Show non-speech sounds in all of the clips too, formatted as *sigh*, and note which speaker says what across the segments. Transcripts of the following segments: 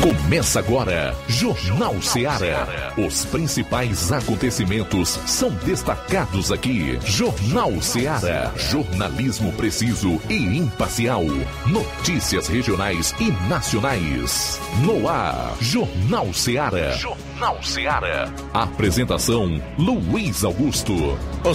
Speaker 1: Começa agora, Jornal Ceará. Os principais acontecimentos são destacados aqui. Jornal Ceará. Jornalismo preciso e imparcial. Notícias regionais e nacionais. No ar, Jornal Ceará. Jornal Ceará. Apresentação: Luiz Augusto.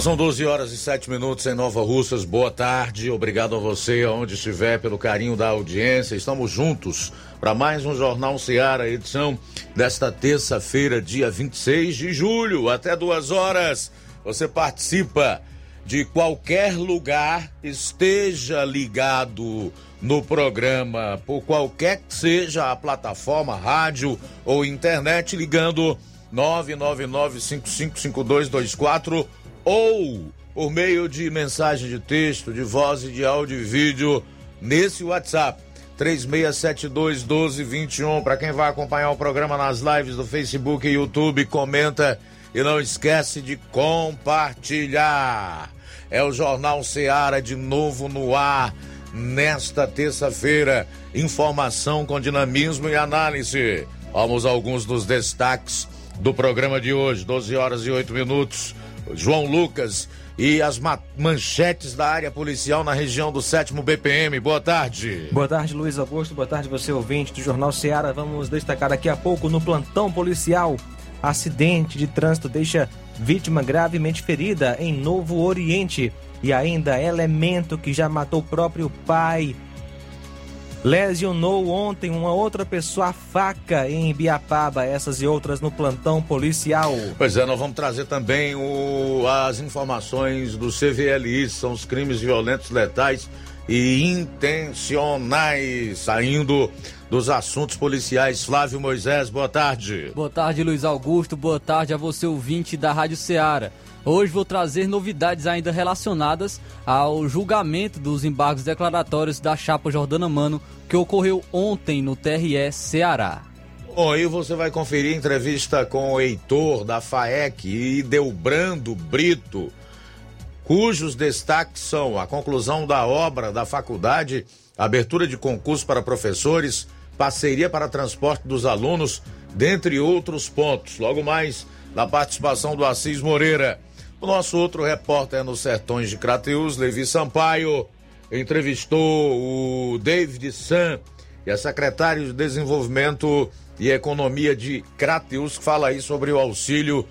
Speaker 2: São 12 horas e 7 minutos em Nova Russas. Boa tarde. Obrigado a você, aonde estiver, pelo carinho da audiência. Estamos juntos para mais um Jornal Seara, edição desta terça-feira, dia 26 de julho, até duas horas. Você participa de qualquer lugar, esteja ligado no programa, por qualquer que seja a plataforma, rádio ou internet, ligando 999-555224 ou por meio de mensagem de texto, de voz e de áudio e vídeo nesse WhatsApp 3672 1221. Para quem vai acompanhar o programa nas lives do Facebook e YouTube, comenta e não esquece de compartilhar. É o Jornal Seara de novo no ar nesta terça-feira. Informação com dinamismo e análise. Vamos a alguns dos destaques do programa de hoje, 12 horas e 8 minutos. João Lucas e as manchetes da área policial na região do 7 BPM. Boa tarde.
Speaker 3: Boa tarde, Luiz Augusto. Boa tarde, você ouvinte do Jornal Ceará. Vamos destacar daqui a pouco no plantão policial. Acidente de trânsito deixa vítima gravemente ferida em Novo Oriente. E ainda elemento que já matou o próprio pai lesionou ontem uma outra pessoa a faca em Biapaba, essas e outras no plantão policial.
Speaker 2: Pois é, nós vamos trazer também o, as informações do CVLI, são os crimes violentos, letais e intencionais, saindo dos assuntos policiais. Flávio Moisés, boa tarde.
Speaker 4: Boa tarde, Luiz Augusto, boa tarde a você ouvinte da Rádio Ceará. Hoje vou trazer novidades ainda relacionadas ao julgamento dos embargos declaratórios da chapa Jordana Mano que ocorreu ontem no TRE Ceará.
Speaker 2: Bom, aí você vai conferir entrevista com o Heitor da FAEC e Delbrando Brito, cujos destaques são a conclusão da obra da faculdade, abertura de concurso para professores, parceria para transporte dos alunos, dentre outros pontos. Logo mais, na participação do Assis Moreira. O nosso outro repórter nos sertões de Crateus, Levi Sampaio, entrevistou o David San e a secretária de Desenvolvimento e Economia de Crateus, que fala aí sobre o auxílio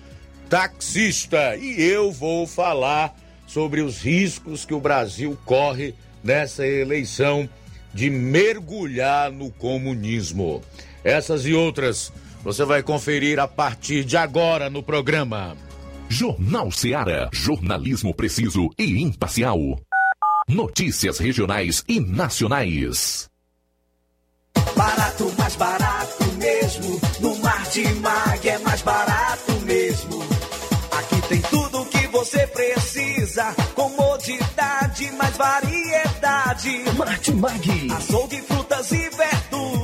Speaker 2: taxista. E eu vou falar sobre os riscos que o Brasil corre nessa eleição de mergulhar no comunismo. Essas e outras você vai conferir a partir de agora no programa.
Speaker 1: Jornal Seara. Jornalismo preciso e imparcial. Notícias regionais e nacionais.
Speaker 5: Barato, mais barato mesmo. No Mar de Mag é mais barato mesmo. Aqui tem tudo o que você precisa. Comodidade, mais variedade.
Speaker 6: Mag.
Speaker 5: Açougue, frutas e verduras.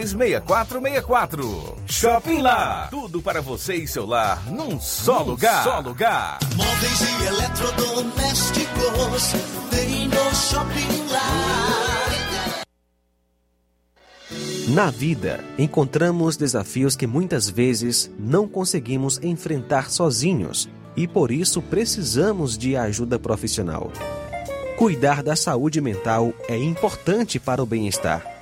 Speaker 7: 6464. Shopping Lá. Tudo para você e seu lar num só num lugar. Só lugar.
Speaker 5: Móveis e eletrodomésticos tem no Shopping Lá.
Speaker 3: Na vida, encontramos desafios que muitas vezes não conseguimos enfrentar sozinhos e por isso precisamos de ajuda profissional. Cuidar da saúde mental é importante para o bem-estar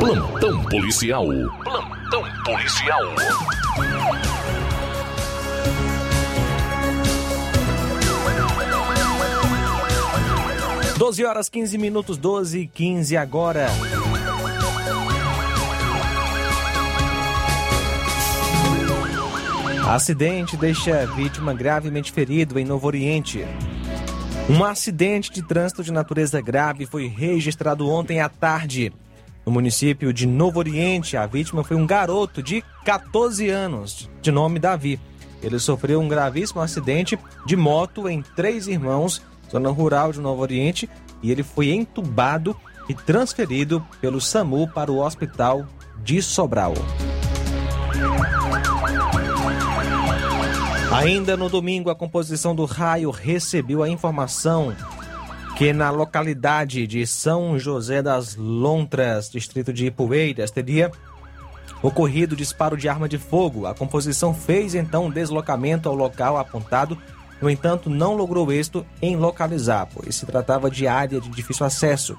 Speaker 1: Plantão policial. Plantão policial.
Speaker 3: Doze horas 15 minutos, 12 e 15 agora. Acidente deixa vítima gravemente ferido em Novo Oriente. Um acidente de trânsito de natureza grave foi registrado ontem à tarde no município de Novo Oriente. A vítima foi um garoto de 14 anos, de nome Davi. Ele sofreu um gravíssimo acidente de moto em Três Irmãos, zona rural de Novo Oriente, e ele foi entubado e transferido pelo SAMU para o hospital de Sobral. Ainda no domingo, a composição do raio recebeu a informação que na localidade de São José das Lontras, distrito de Ipueiras, teria ocorrido disparo de arma de fogo. A composição fez então um deslocamento ao local apontado, no entanto, não logrou êxito em localizar, pois se tratava de área de difícil acesso.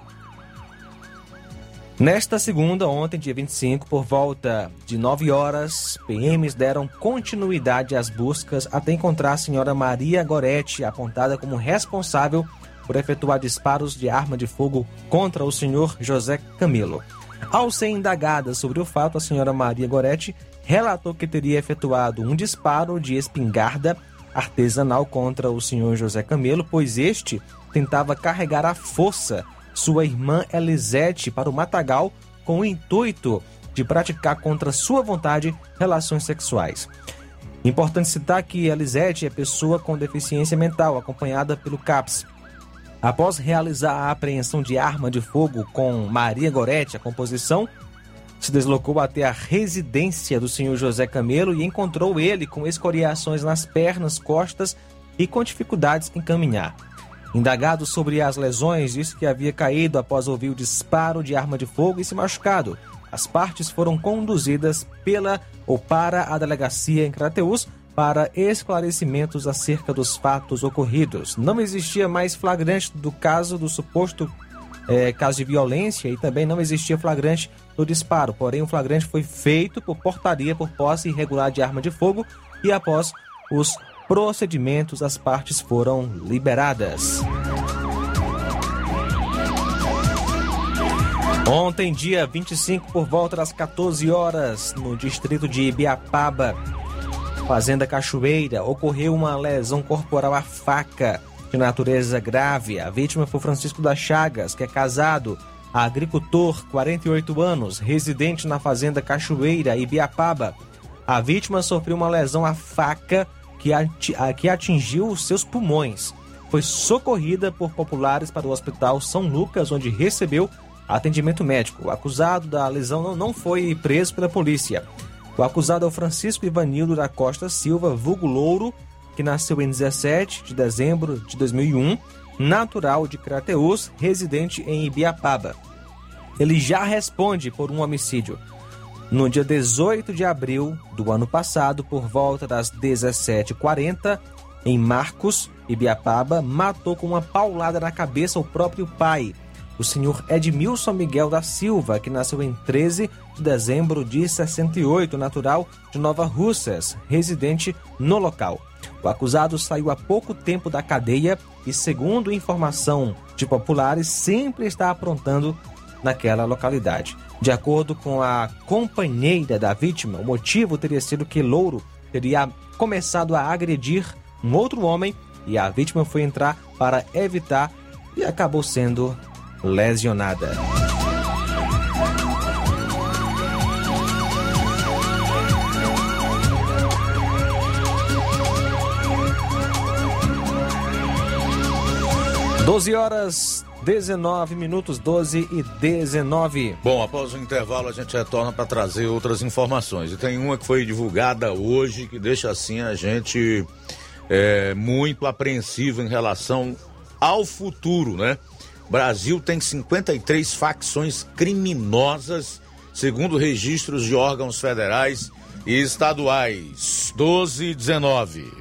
Speaker 3: Nesta segunda, ontem, dia 25, por volta de 9 horas, PMs deram continuidade às buscas até encontrar a senhora Maria Goretti, apontada como responsável por efetuar disparos de arma de fogo contra o senhor José Camilo. Ao ser indagada sobre o fato, a senhora Maria Goretti relatou que teria efetuado um disparo de espingarda artesanal contra o senhor José Camelo, pois este tentava carregar à força sua irmã Elisete para o matagal com o intuito de praticar contra sua vontade relações sexuais. Importante citar que Elisete é pessoa com deficiência mental, acompanhada pelo CAPS. Após realizar a apreensão de arma de fogo com Maria Goretti, a composição se deslocou até a residência do senhor José Camelo e encontrou ele com escoriações nas pernas, costas e com dificuldades em caminhar. Indagado sobre as lesões, disse que havia caído após ouvir o disparo de arma de fogo e se machucado. As partes foram conduzidas pela ou para a delegacia em Crateus para esclarecimentos acerca dos fatos ocorridos. Não existia mais flagrante do caso do suposto é, caso de violência e também não existia flagrante do disparo. Porém, o flagrante foi feito por portaria por posse irregular de arma de fogo e após os procedimentos, as partes foram liberadas. Ontem, dia 25, por volta das 14 horas, no distrito de Ibiapaba, Fazenda Cachoeira, ocorreu uma lesão corporal à faca de natureza grave. A vítima foi Francisco das Chagas, que é casado, agricultor, 48 anos, residente na Fazenda Cachoeira, Ibiapaba. A vítima sofreu uma lesão à faca que atingiu seus pulmões. Foi socorrida por populares para o Hospital São Lucas, onde recebeu atendimento médico. O acusado da lesão não foi preso pela polícia. O acusado é o Francisco Ivanildo da Costa Silva, vulgo Louro, que nasceu em 17 de dezembro de 2001, natural de Crateus, residente em Ibiapaba. Ele já responde por um homicídio. No dia 18 de abril do ano passado, por volta das 17h40, em Marcos, Ibiapaba, matou com uma paulada na cabeça o próprio pai, o senhor Edmilson Miguel da Silva, que nasceu em 13 de dezembro de 68, natural de Nova Russas, residente no local. O acusado saiu há pouco tempo da cadeia e, segundo informação de populares, sempre está aprontando naquela localidade. De acordo com a companheira da vítima, o motivo teria sido que Louro teria começado a agredir um outro homem e a vítima foi entrar para evitar e acabou sendo lesionada. 12 horas 19 minutos, 12 e 19.
Speaker 2: Bom, após o intervalo a gente retorna para trazer outras informações. E tem uma que foi divulgada hoje que deixa assim a gente é, muito apreensivo em relação ao futuro, né? Brasil tem 53 facções criminosas, segundo registros de órgãos federais e estaduais. 12 e 19.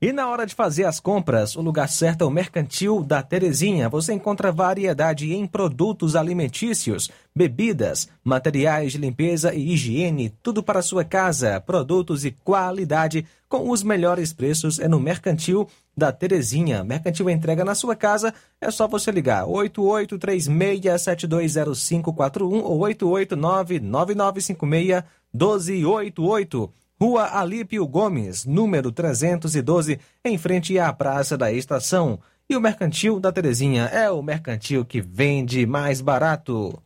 Speaker 3: E na hora de fazer as compras, o lugar certo é o Mercantil da Terezinha. Você encontra variedade em produtos alimentícios, bebidas, materiais de limpeza e higiene, tudo para sua casa, produtos e qualidade com os melhores preços é no Mercantil da Terezinha. Mercantil entrega na sua casa, é só você ligar 8836720541 ou 88999561288. Rua Alípio Gomes, número 312, em frente à Praça da Estação. E o Mercantil da Terezinha é o mercantil que vende mais barato.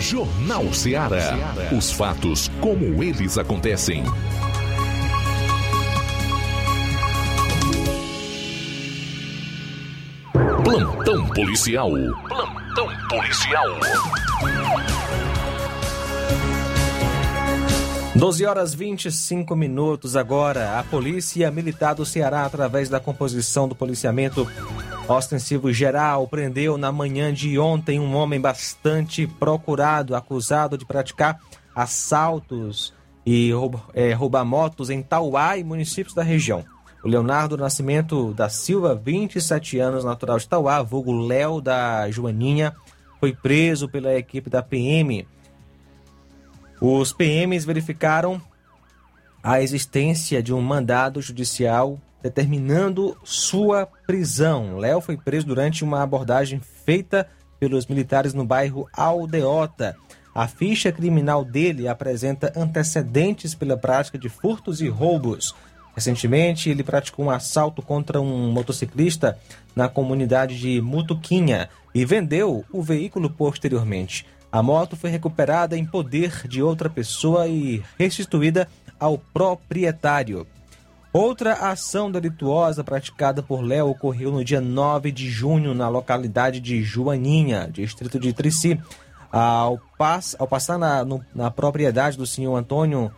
Speaker 8: Jornal Ceará. Os fatos como eles acontecem. Plantão policial. Plantão policial.
Speaker 3: 12 horas 25 minutos agora. A Polícia Militar do Ceará, através da composição do policiamento ostensivo geral, prendeu na manhã de ontem um homem bastante procurado, acusado de praticar assaltos e é, roubar motos em Tauá e municípios da região. O Leonardo Nascimento da Silva, 27 anos, natural de Tauá, vulgo Léo da Joaninha, foi preso pela equipe da PM os PMs verificaram a existência de um mandado judicial determinando sua prisão. Léo foi preso durante uma abordagem feita pelos militares no bairro Aldeota. A ficha criminal dele apresenta antecedentes pela prática de furtos e roubos. Recentemente, ele praticou um assalto contra um motociclista na comunidade de Mutuquinha e vendeu o veículo posteriormente. A moto foi recuperada em poder de outra pessoa e restituída ao proprietário. Outra ação delituosa praticada por Léo ocorreu no dia 9 de junho na localidade de Joaninha, distrito de Trici. Ao, pass, ao passar na, no, na propriedade do senhor Antônio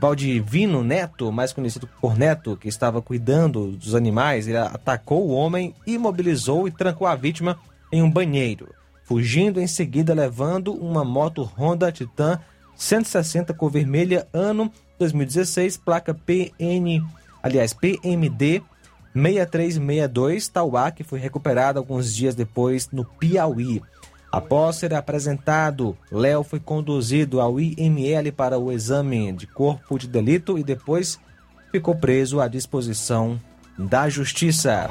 Speaker 3: Valdivino Neto, mais conhecido por Neto, que estava cuidando dos animais, ele atacou o homem, imobilizou e trancou a vítima em um banheiro, fugindo em seguida levando uma moto Honda Titan 160 cor vermelha, ano 2016, placa PN, aliás, PMD 6362 Tauá, que foi recuperada alguns dias depois no Piauí. Após ser apresentado, Léo foi conduzido ao IML para o exame de corpo de delito e depois ficou preso à disposição da Justiça.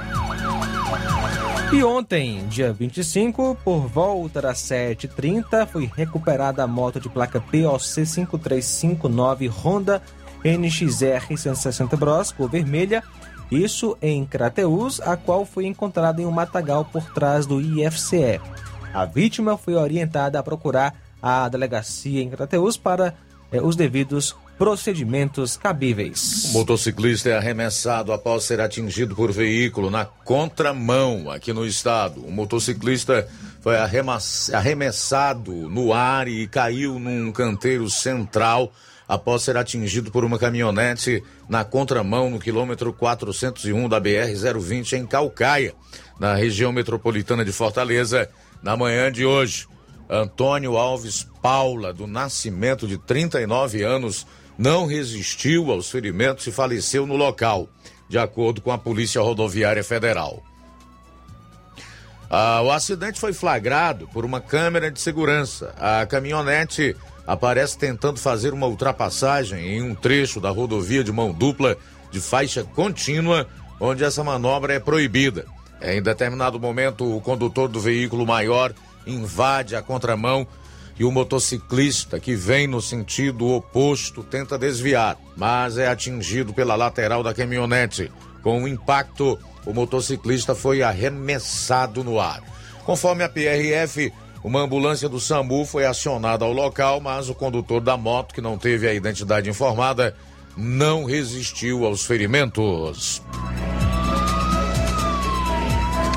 Speaker 3: E ontem, dia 25, por volta das 7h30, foi recuperada a moto de placa POC 5359 Honda NXR 160 Bros, cor vermelha, isso em Crateus, a qual foi encontrada em um matagal por trás do IFCE. A vítima foi orientada a procurar a delegacia em Crateus para eh, os devidos procedimentos cabíveis.
Speaker 2: O motociclista é arremessado após ser atingido por veículo na contramão aqui no estado. O motociclista foi arremessado no ar e caiu num canteiro central após ser atingido por uma caminhonete na contramão no quilômetro 401 da BR-020 em Calcaia, na região metropolitana de Fortaleza, na manhã de hoje. Antônio Alves Paula, do Nascimento, de 39 anos, não resistiu aos ferimentos e faleceu no local, de acordo com a Polícia Rodoviária Federal. Ah, o acidente foi flagrado por uma câmera de segurança. A caminhonete aparece tentando fazer uma ultrapassagem em um trecho da rodovia de mão dupla de faixa contínua, onde essa manobra é proibida. Em determinado momento, o condutor do veículo maior invade a contramão e o motociclista que vem no sentido oposto tenta desviar, mas é atingido pela lateral da caminhonete. Com o impacto, o motociclista foi arremessado no ar. Conforme a PRF, uma ambulância do SAMU foi acionada ao local, mas o condutor da moto, que não teve a identidade informada, não resistiu aos ferimentos.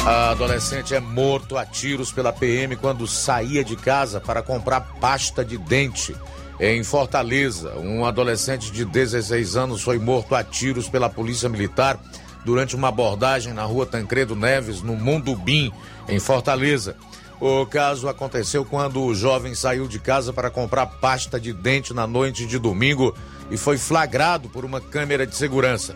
Speaker 2: A adolescente é morto a tiros pela PM quando saía de casa para comprar pasta de dente. Em Fortaleza, um adolescente de 16 anos foi morto a tiros pela Polícia Militar durante uma abordagem na rua Tancredo Neves, no Mundubim, em Fortaleza. O caso aconteceu quando o jovem saiu de casa para comprar pasta de dente na noite de domingo e foi flagrado por uma câmera de segurança.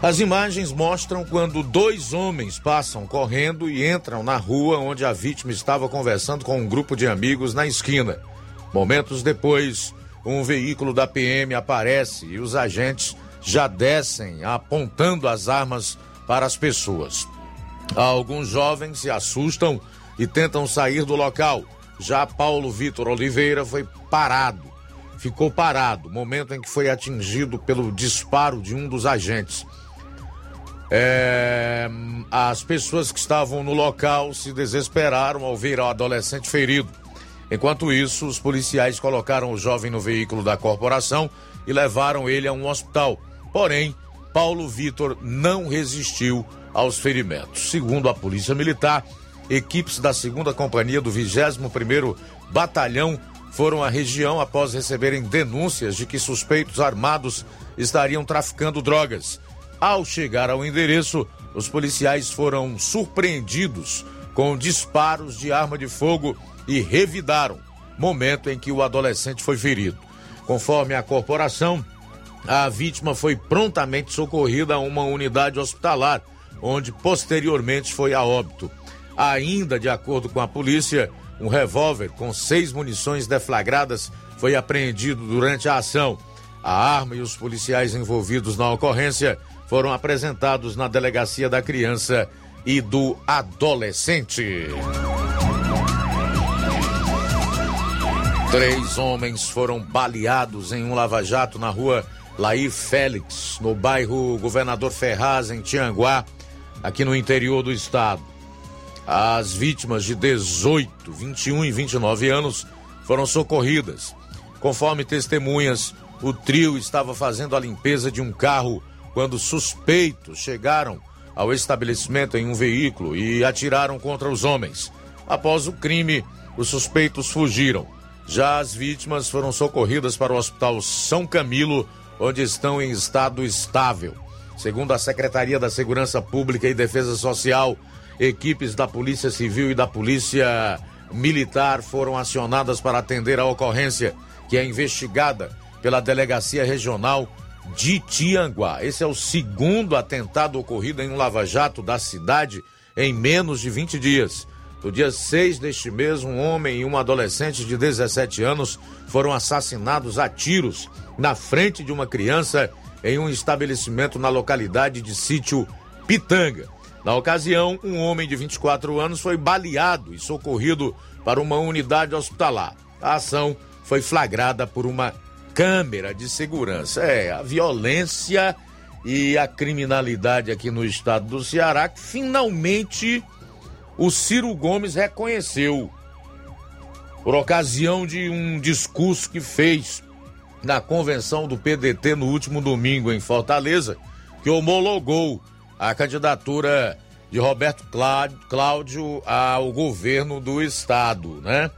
Speaker 2: As imagens mostram quando dois homens passam correndo e entram na rua onde a vítima estava conversando com um grupo de amigos na esquina. Momentos depois, um veículo da PM aparece e os agentes já descem apontando as armas para as pessoas. Alguns jovens se assustam e tentam sair do local. Já Paulo Vitor Oliveira foi parado. Ficou parado, momento em que foi atingido pelo disparo de um dos agentes. É, as pessoas que estavam no local se desesperaram ao ver o adolescente ferido. Enquanto isso, os policiais colocaram o jovem no veículo da corporação e levaram ele a um hospital. Porém, Paulo Vitor não resistiu aos ferimentos. Segundo a Polícia Militar, equipes da 2 Companhia do 21º Batalhão foram à região após receberem denúncias de que suspeitos armados estariam traficando drogas. Ao chegar ao endereço, os policiais foram surpreendidos com disparos de arma de fogo e revidaram, momento em que o adolescente foi ferido. Conforme a corporação, a vítima foi prontamente socorrida a uma unidade hospitalar, onde posteriormente foi a óbito. Ainda de acordo com a polícia, um revólver com seis munições deflagradas foi apreendido durante a ação. A arma e os policiais envolvidos na ocorrência foram apresentados na Delegacia da Criança e do Adolescente. Três homens foram baleados em um lava-jato na rua Laí Félix, no bairro Governador Ferraz, em Tianguá, aqui no interior do estado. As vítimas de 18, 21 e 29 anos foram socorridas. Conforme testemunhas, o trio estava fazendo a limpeza de um carro quando suspeitos chegaram ao estabelecimento em um veículo e atiraram contra os homens. Após o crime, os suspeitos fugiram. Já as vítimas foram socorridas para o Hospital São Camilo, onde estão em estado estável. Segundo a Secretaria da Segurança Pública e Defesa Social, equipes da Polícia Civil e da Polícia Militar foram acionadas para atender a ocorrência, que é investigada pela Delegacia Regional de Tianguá. Esse é o segundo atentado ocorrido em um lava-jato da cidade em menos de 20 dias. No dia 6 deste mês, um homem e uma adolescente de 17 anos foram assassinados a tiros na frente de uma criança em um estabelecimento na localidade de Sítio Pitanga. Na ocasião, um homem de 24 anos foi baleado e socorrido para uma unidade hospitalar. A ação foi flagrada por uma câmera de segurança. É, a violência e a criminalidade aqui no estado do Ceará que finalmente o Ciro Gomes reconheceu por ocasião de um discurso que fez na convenção do PDT no último domingo em Fortaleza, que homologou a candidatura de Roberto Cláudio ao governo do estado, né?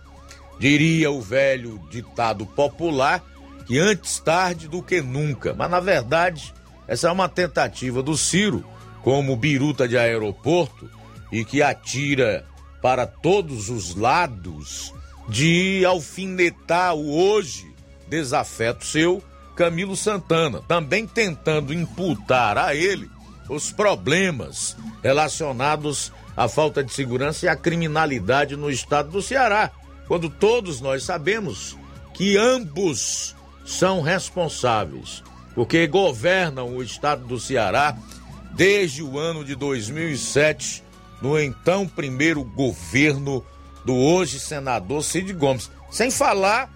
Speaker 2: Diria o velho ditado popular antes tarde do que nunca. Mas na verdade, essa é uma tentativa do Ciro, como biruta de aeroporto, e que atira para todos os lados de alfinetar o hoje desafeto seu Camilo Santana, também tentando imputar a ele os problemas relacionados à falta de segurança e à criminalidade no estado do Ceará, quando todos nós sabemos que ambos são responsáveis, porque governam o estado do Ceará desde o ano de 2007, no então primeiro governo do hoje senador Cid Gomes. Sem falar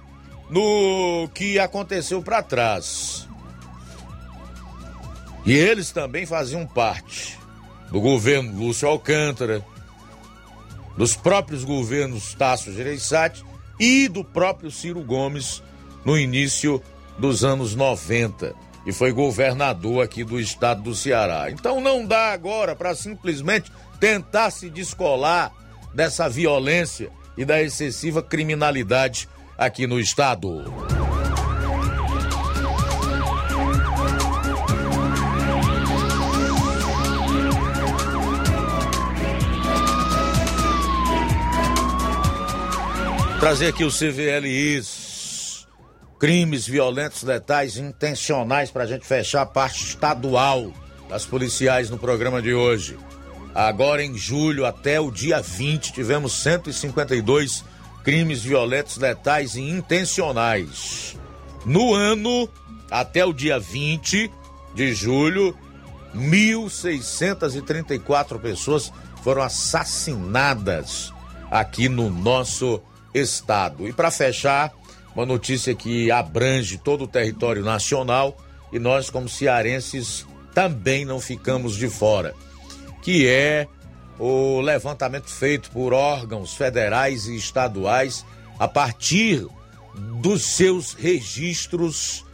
Speaker 2: no que aconteceu para trás. E eles também faziam parte do governo Lúcio Alcântara, dos próprios governos Tasso Gereissati e do próprio Ciro Gomes no início dos anos 90 e foi governador aqui do estado do Ceará. Então não dá agora para simplesmente tentar se descolar dessa violência e da excessiva criminalidade aqui no estado. Trazer aqui o CVLIs crimes violentos, letais, intencionais para a gente fechar a parte estadual das policiais no programa de hoje. Agora em julho até o dia 20 tivemos 152 crimes violentos, letais e intencionais. No ano até o dia 20 de julho, 1.634 pessoas foram assassinadas aqui no nosso estado. E para fechar, uma notícia que abrange todo o território nacional e nós, como cearenses, também não ficamos de fora, que é o levantamento feito por órgãos federais e estaduais a partir dos seus registros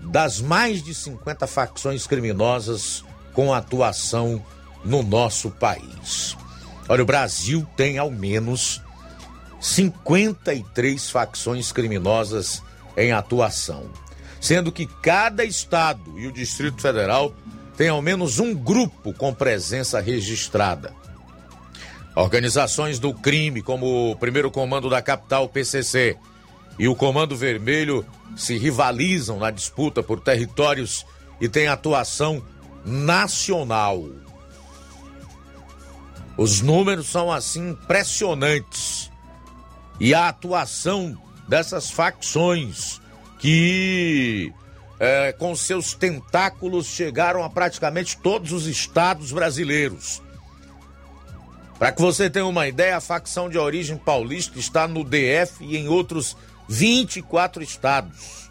Speaker 2: das mais de 50 facções criminosas com atuação no nosso país. Olha, o Brasil tem ao menos 53 facções criminosas em atuação, sendo que cada estado e o Distrito Federal tem ao menos um grupo com presença registrada. Organizações do crime, como o primeiro comando da capital, PCC, e o Comando Vermelho se rivalizam na disputa por territórios e têm atuação nacional. Os números são assim impressionantes e a atuação dessas facções que, é, com seus tentáculos, chegaram a praticamente todos os estados brasileiros. Para que você tenha uma ideia, a facção de origem paulista está no DF e em outros 24 estados.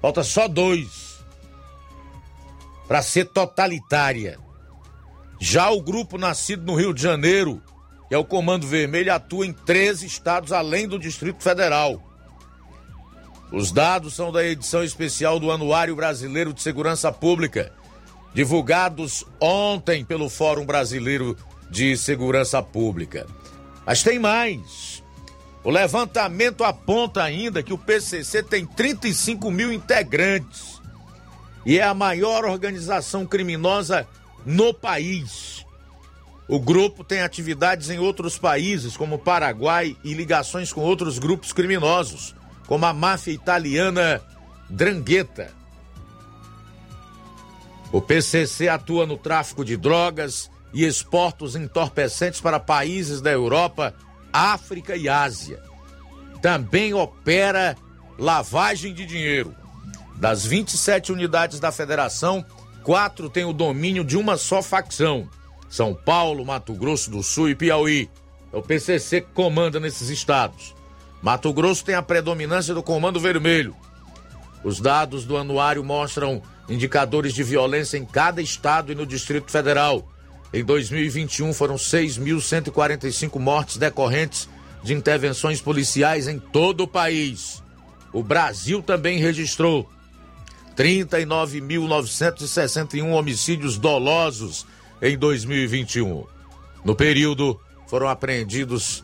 Speaker 2: Falta só dois para ser totalitária. Já o grupo nascido no Rio de Janeiro que é o Comando Vermelho, atua em 13 estados além do Distrito Federal. Os dados são da edição especial do Anuário Brasileiro de Segurança Pública, divulgados ontem pelo Fórum Brasileiro de Segurança Pública. Mas tem mais. O levantamento aponta ainda que o PCC tem 35 mil integrantes e é a maior organização criminosa no país. O grupo tem atividades em outros países, como Paraguai, e ligações com outros grupos criminosos, como a máfia italiana Drangheta. O PCC atua no tráfico de drogas e exporta os entorpecentes para países da Europa, África e Ásia. Também opera lavagem de dinheiro. Das 27 unidades da federação, quatro têm o domínio de uma só facção: São Paulo, Mato Grosso do Sul e Piauí. É o PCC que comanda nesses estados. Mato Grosso tem a predominância do Comando Vermelho. Os dados do anuário mostram indicadores de violência em cada estado e no Distrito Federal. Em 2021 foram 6.145 mortes decorrentes de intervenções policiais em todo o país. O Brasil também registrou 39.961 homicídios dolosos em 2021. No período, foram apreendidos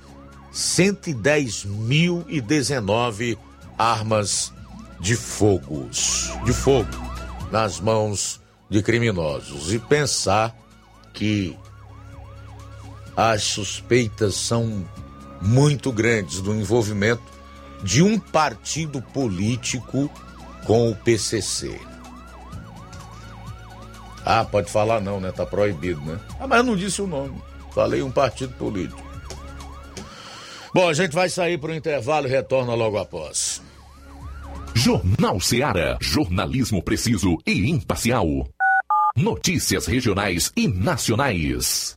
Speaker 2: 110.019 armas de fogos, de fogo nas mãos de criminosos. E pensar que as suspeitas são muito grandes do envolvimento de um partido político com o PCC. Ah, pode falar não, né? Tá proibido, né? Ah, mas eu não disse o nome. Falei um partido político. Bom, a gente vai sair para o intervalo e retorna logo após.
Speaker 8: Jornal Seara. Jornalismo preciso e imparcial. Notícias regionais e nacionais.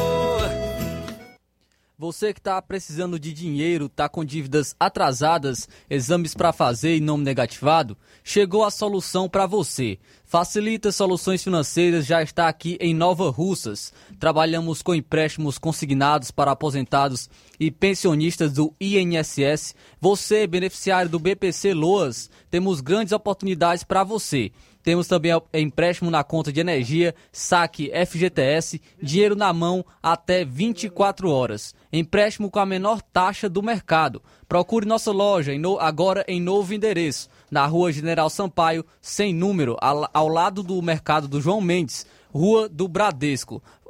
Speaker 4: Você que está precisando de dinheiro, está com dívidas atrasadas, exames para fazer e nome negativado, chegou a solução para você. Facilita Soluções Financeiras já está aqui em Nova Russas. Trabalhamos com empréstimos consignados para aposentados e pensionistas do INSS. Você, beneficiário do BPC Loas, temos grandes oportunidades para você. Temos também empréstimo na conta de energia, saque FGTS, dinheiro na mão até 24 horas. Empréstimo com a menor taxa do mercado. Procure nossa loja agora em novo endereço, na rua General Sampaio, sem número, ao lado do mercado do João Mendes. Rua do Bradesco.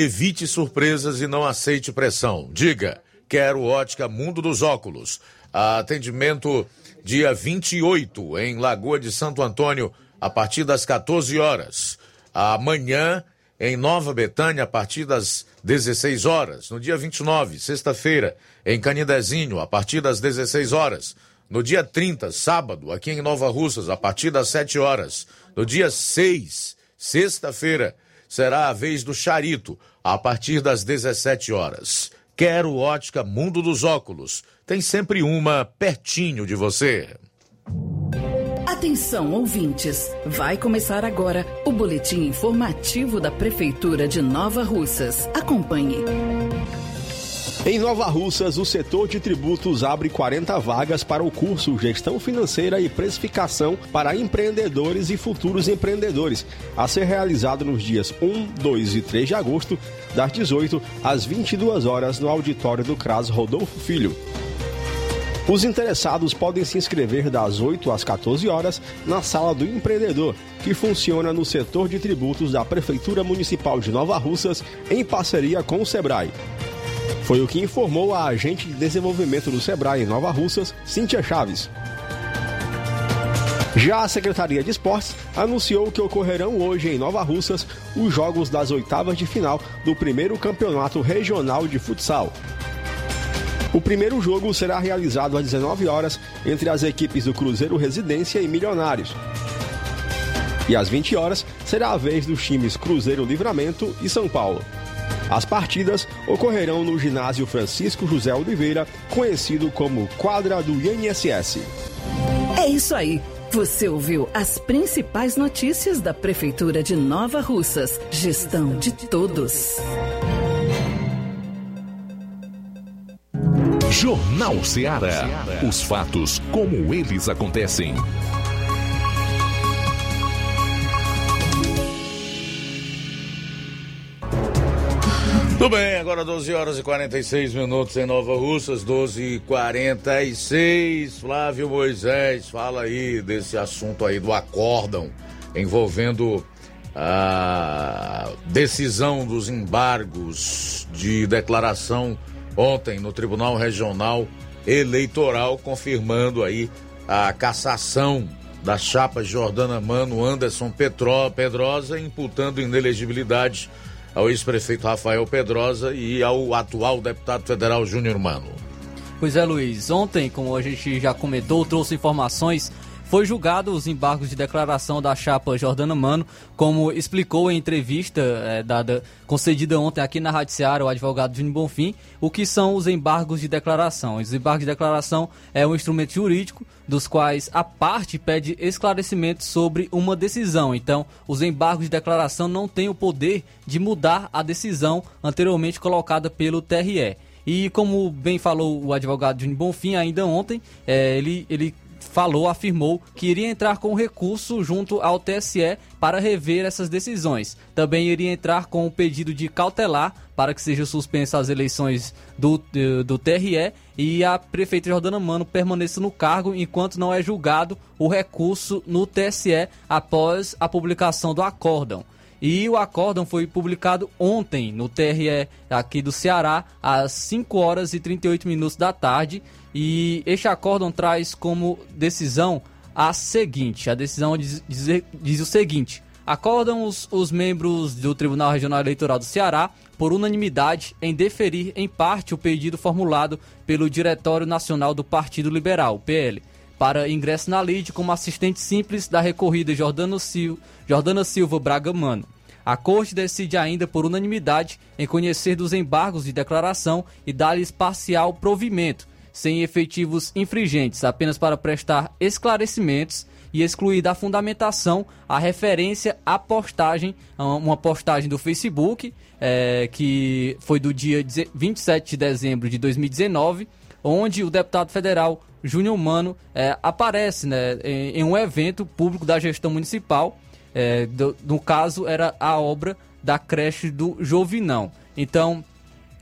Speaker 2: evite surpresas e não aceite pressão. Diga, quero ótica Mundo dos Óculos. Atendimento dia 28 em Lagoa de Santo Antônio, a partir das 14 horas. Amanhã em Nova Betânia, a partir das 16 horas. No dia 29, sexta-feira, em Canidezinho, a partir das 16 horas. No dia 30, sábado, aqui em Nova Russas, a partir das 7 horas. No dia 6, Sexta-feira será a vez do Charito, a partir das 17 horas. Quero ótica Mundo dos Óculos. Tem sempre uma pertinho de você.
Speaker 9: Atenção, ouvintes! Vai começar agora o boletim informativo da Prefeitura de Nova Russas. Acompanhe.
Speaker 10: Em Nova Russas, o setor de tributos abre 40 vagas para o curso Gestão Financeira e Precificação para empreendedores e futuros empreendedores, a ser realizado nos dias 1, 2 e 3 de agosto, das 18 às 22 horas no auditório do CRAS Rodolfo Filho. Os interessados podem se inscrever das 8 às 14 horas na Sala do Empreendedor, que funciona no setor de tributos da Prefeitura Municipal de Nova Russas, em parceria com o SEBRAE. Foi o que informou a agente de desenvolvimento do Sebrae em Nova Russas, Cíntia Chaves. Já a Secretaria de Esportes anunciou que ocorrerão hoje em Nova Russas os jogos das oitavas de final do primeiro campeonato regional de futsal. O primeiro jogo será realizado às 19 horas entre as equipes do Cruzeiro Residência e Milionários. E às 20 horas será a vez dos times Cruzeiro Livramento e São Paulo. As partidas ocorrerão no ginásio Francisco José Oliveira, conhecido como Quadra do INSS.
Speaker 9: É isso aí. Você ouviu as principais notícias da Prefeitura de Nova Russas. Gestão de todos.
Speaker 8: Jornal Ceará. Os fatos como eles acontecem.
Speaker 2: Tudo bem, agora 12 horas e 46 minutos em Nova Russas, 12 e 46. Flávio Moisés, fala aí desse assunto aí do acórdão envolvendo a decisão dos embargos de declaração ontem no Tribunal Regional Eleitoral, confirmando aí a cassação da chapa Jordana Mano Anderson Pedrosa, imputando inelegibilidade ao ex-prefeito Rafael Pedrosa e ao atual deputado federal Júnior Mano.
Speaker 4: Pois é, Luiz. Ontem, como a gente já comentou, trouxe informações. Foi julgado os embargos de declaração da chapa Jordana Mano, como explicou em entrevista é, dada, concedida ontem aqui na Rádio Seara o advogado Júnior Bonfim, o que são os embargos de declaração. Os embargos de declaração é um instrumento jurídico dos quais a parte pede esclarecimento sobre uma decisão. Então, os embargos de declaração não têm o poder de mudar a decisão anteriormente colocada pelo TRE. E como bem falou o advogado Júnior Bonfim ainda ontem, é, ele, ele falou, afirmou que iria entrar com recurso junto ao TSE para rever essas decisões. Também iria entrar com o pedido de cautelar para que sejam suspensas as eleições do, do, do TRE e a prefeita Jordana Mano permaneça no cargo enquanto não é julgado o recurso no TSE após a publicação do acórdão. E o acórdão foi publicado ontem no TRE aqui do Ceará, às 5 horas e 38 minutos da tarde. E este acórdão traz como decisão a seguinte: a decisão diz, diz, diz o seguinte. Acordam os, os membros do Tribunal Regional Eleitoral do Ceará por unanimidade em deferir em parte o pedido formulado pelo Diretório Nacional do Partido Liberal, PL, para ingresso na lide como assistente simples da recorrida Jordano Jordana Silva Braga Mano. A Corte decide ainda por unanimidade em conhecer dos embargos de declaração e dar-lhes parcial provimento, sem efetivos infringentes, apenas para prestar esclarecimentos e excluir da fundamentação a referência à postagem, uma postagem do Facebook, é, que foi do dia 27 de dezembro de 2019, onde o deputado federal Júnior Mano é, aparece né, em, em, um evento público da gestão municipal. É, do, no caso, era a obra da creche do Jovinão. Então,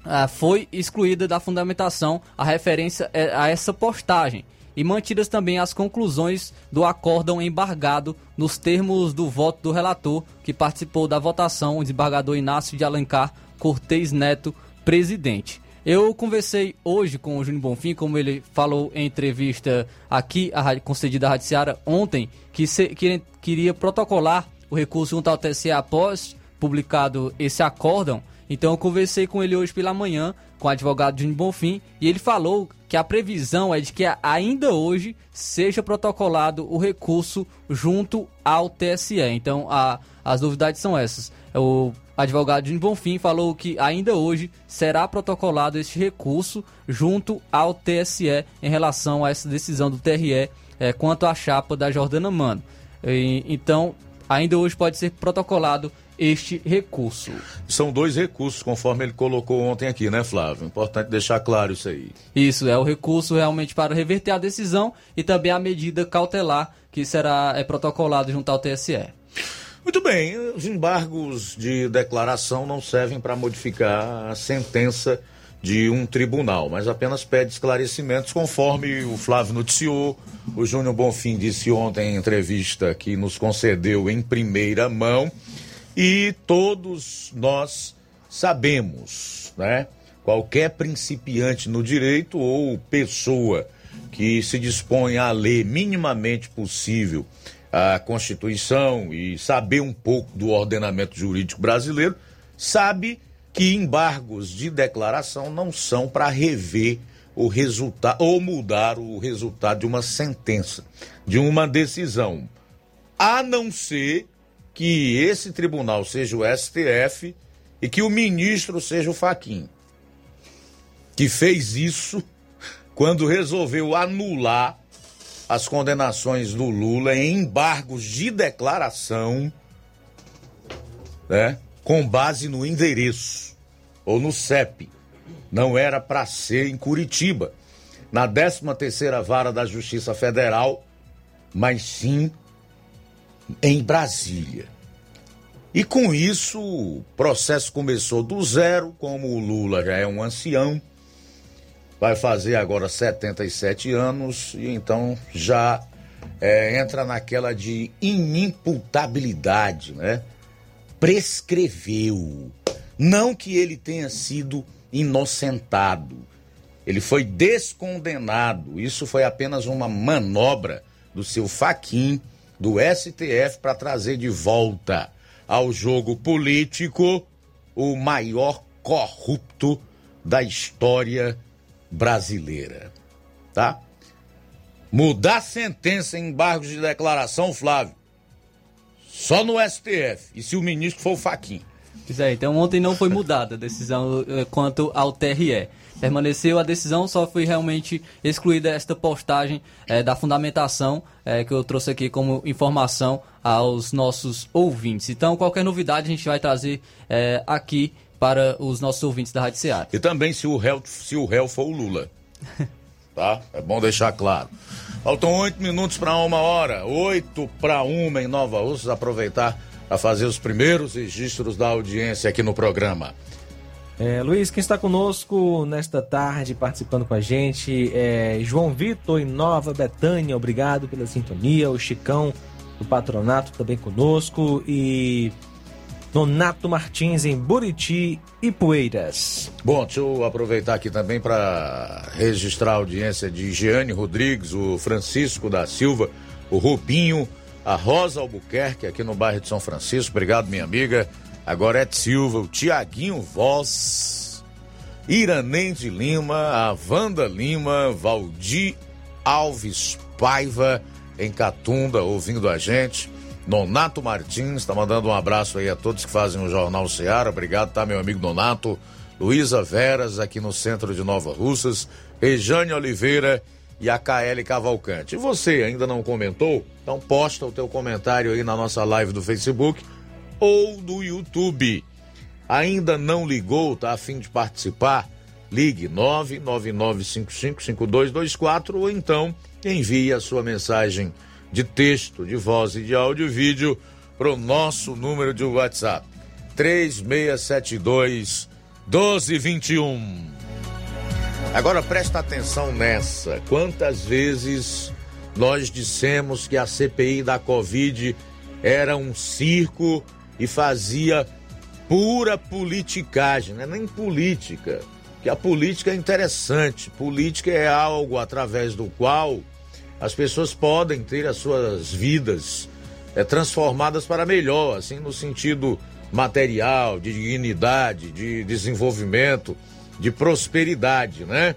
Speaker 4: ah, foi excluída da fundamentação a referência é, a essa postagem e mantidas também as conclusões do acórdão embargado nos termos do voto do relator que participou da votação, o desembargador Inácio de Alencar Cortez Neto, presidente. Eu conversei hoje com o Júnior Bonfim, como ele falou em entrevista aqui, a concedida à Rádio Seara ontem, que, se, que queria protocolar o recurso junto ao TSE após publicado esse acórdão. Então eu conversei com ele hoje pela manhã, com o advogado Júnior Bonfim, e ele falou que a previsão é de que ainda hoje seja protocolado o recurso junto ao TSE. Então a, as novidades são essas. O advogado Júnior Bonfim falou que ainda hoje será protocolado este recurso junto ao TSE em relação a essa decisão do TRE é, quanto à chapa da Jordana Mano. E, então, ainda hoje pode ser protocolado este recurso.
Speaker 2: São dois recursos, conforme ele colocou ontem aqui, né, Flávio? Importante deixar claro isso aí.
Speaker 4: Isso, é o recurso realmente para reverter a decisão e também a medida cautelar que será é, protocolado junto ao TSE.
Speaker 2: Muito bem, os embargos de declaração não servem para modificar a sentença de um tribunal, mas apenas pede esclarecimentos, conforme o Flávio noticiou. O Júnior Bonfim disse ontem em entrevista que nos concedeu em primeira mão e todos nós sabemos, né? Qualquer principiante no direito ou pessoa que se dispõe a ler minimamente possível a Constituição e saber um pouco do ordenamento jurídico brasileiro, sabe que embargos de declaração não são para rever o resultado ou mudar o resultado de uma sentença, de uma decisão, a não ser que esse tribunal seja o STF e que o ministro seja o Faquim, que fez isso quando resolveu anular as condenações do Lula em embargos de declaração, né, com base no endereço ou no CEP. Não era para ser em Curitiba, na 13ª Vara da Justiça Federal, mas sim em Brasília. E com isso, o processo começou do zero, como o Lula já é um ancião, vai fazer agora 77 anos, e então já é, entra naquela de inimputabilidade, né? Prescreveu. Não que ele tenha sido inocentado, ele foi descondenado. Isso foi apenas uma manobra do seu Faquin do STF para trazer de volta ao jogo político o maior corrupto da história brasileira, tá? Mudar sentença em embargos de declaração, Flávio, só no STF. E se o ministro for o Faquinha.
Speaker 4: Pois é, então ontem não foi mudada a decisão eh, quanto ao TRE. Permaneceu a decisão, só foi realmente excluída esta postagem eh, da fundamentação eh, que eu trouxe aqui como informação aos nossos ouvintes. Então, qualquer novidade a gente vai trazer eh, aqui para os nossos ouvintes da Rádio Seara.
Speaker 2: E também se o réu, se o réu for o Lula. *laughs* tá? É bom deixar claro. Faltam oito minutos para uma hora, oito para uma em Nova Russas. Aproveitar para fazer os primeiros registros da audiência aqui no programa.
Speaker 3: É, Luiz, quem está conosco nesta tarde, participando com a gente, é João Vitor em Nova Betânia, obrigado pela sintonia. O Chicão do Patronato também conosco. E Donato Martins em Buriti e Poeiras.
Speaker 2: Bom, deixa eu aproveitar aqui também para registrar a audiência de Jeane Rodrigues, o Francisco da Silva, o Rubinho, a Rosa Albuquerque aqui no bairro de São Francisco. Obrigado, minha amiga. Agora é Silva, o Tiaguinho Voz, Iraném de Lima, a Wanda Lima, Valdir Alves Paiva em Catunda, ouvindo a gente. Nonato Martins, está mandando um abraço aí a todos que fazem o Jornal Seara. Obrigado, tá, meu amigo Nonato. Luísa Veras, aqui no centro de Nova Russas. Rejane Oliveira e a KL Cavalcante. E você ainda não comentou? Então posta o teu comentário aí na nossa live do Facebook ou do YouTube. Ainda não ligou, tá a fim de participar? Ligue 999555224 ou então envie a sua mensagem de texto, de voz e de áudio e vídeo para o nosso número de WhatsApp 3672 1221. Agora presta atenção nessa. Quantas vezes nós dissemos que a CPI da Covid era um circo e fazia pura politicagem, não é nem política. Que a política é interessante. Política é algo através do qual as pessoas podem ter as suas vidas é, transformadas para melhor, assim, no sentido material, de dignidade, de desenvolvimento, de prosperidade, né?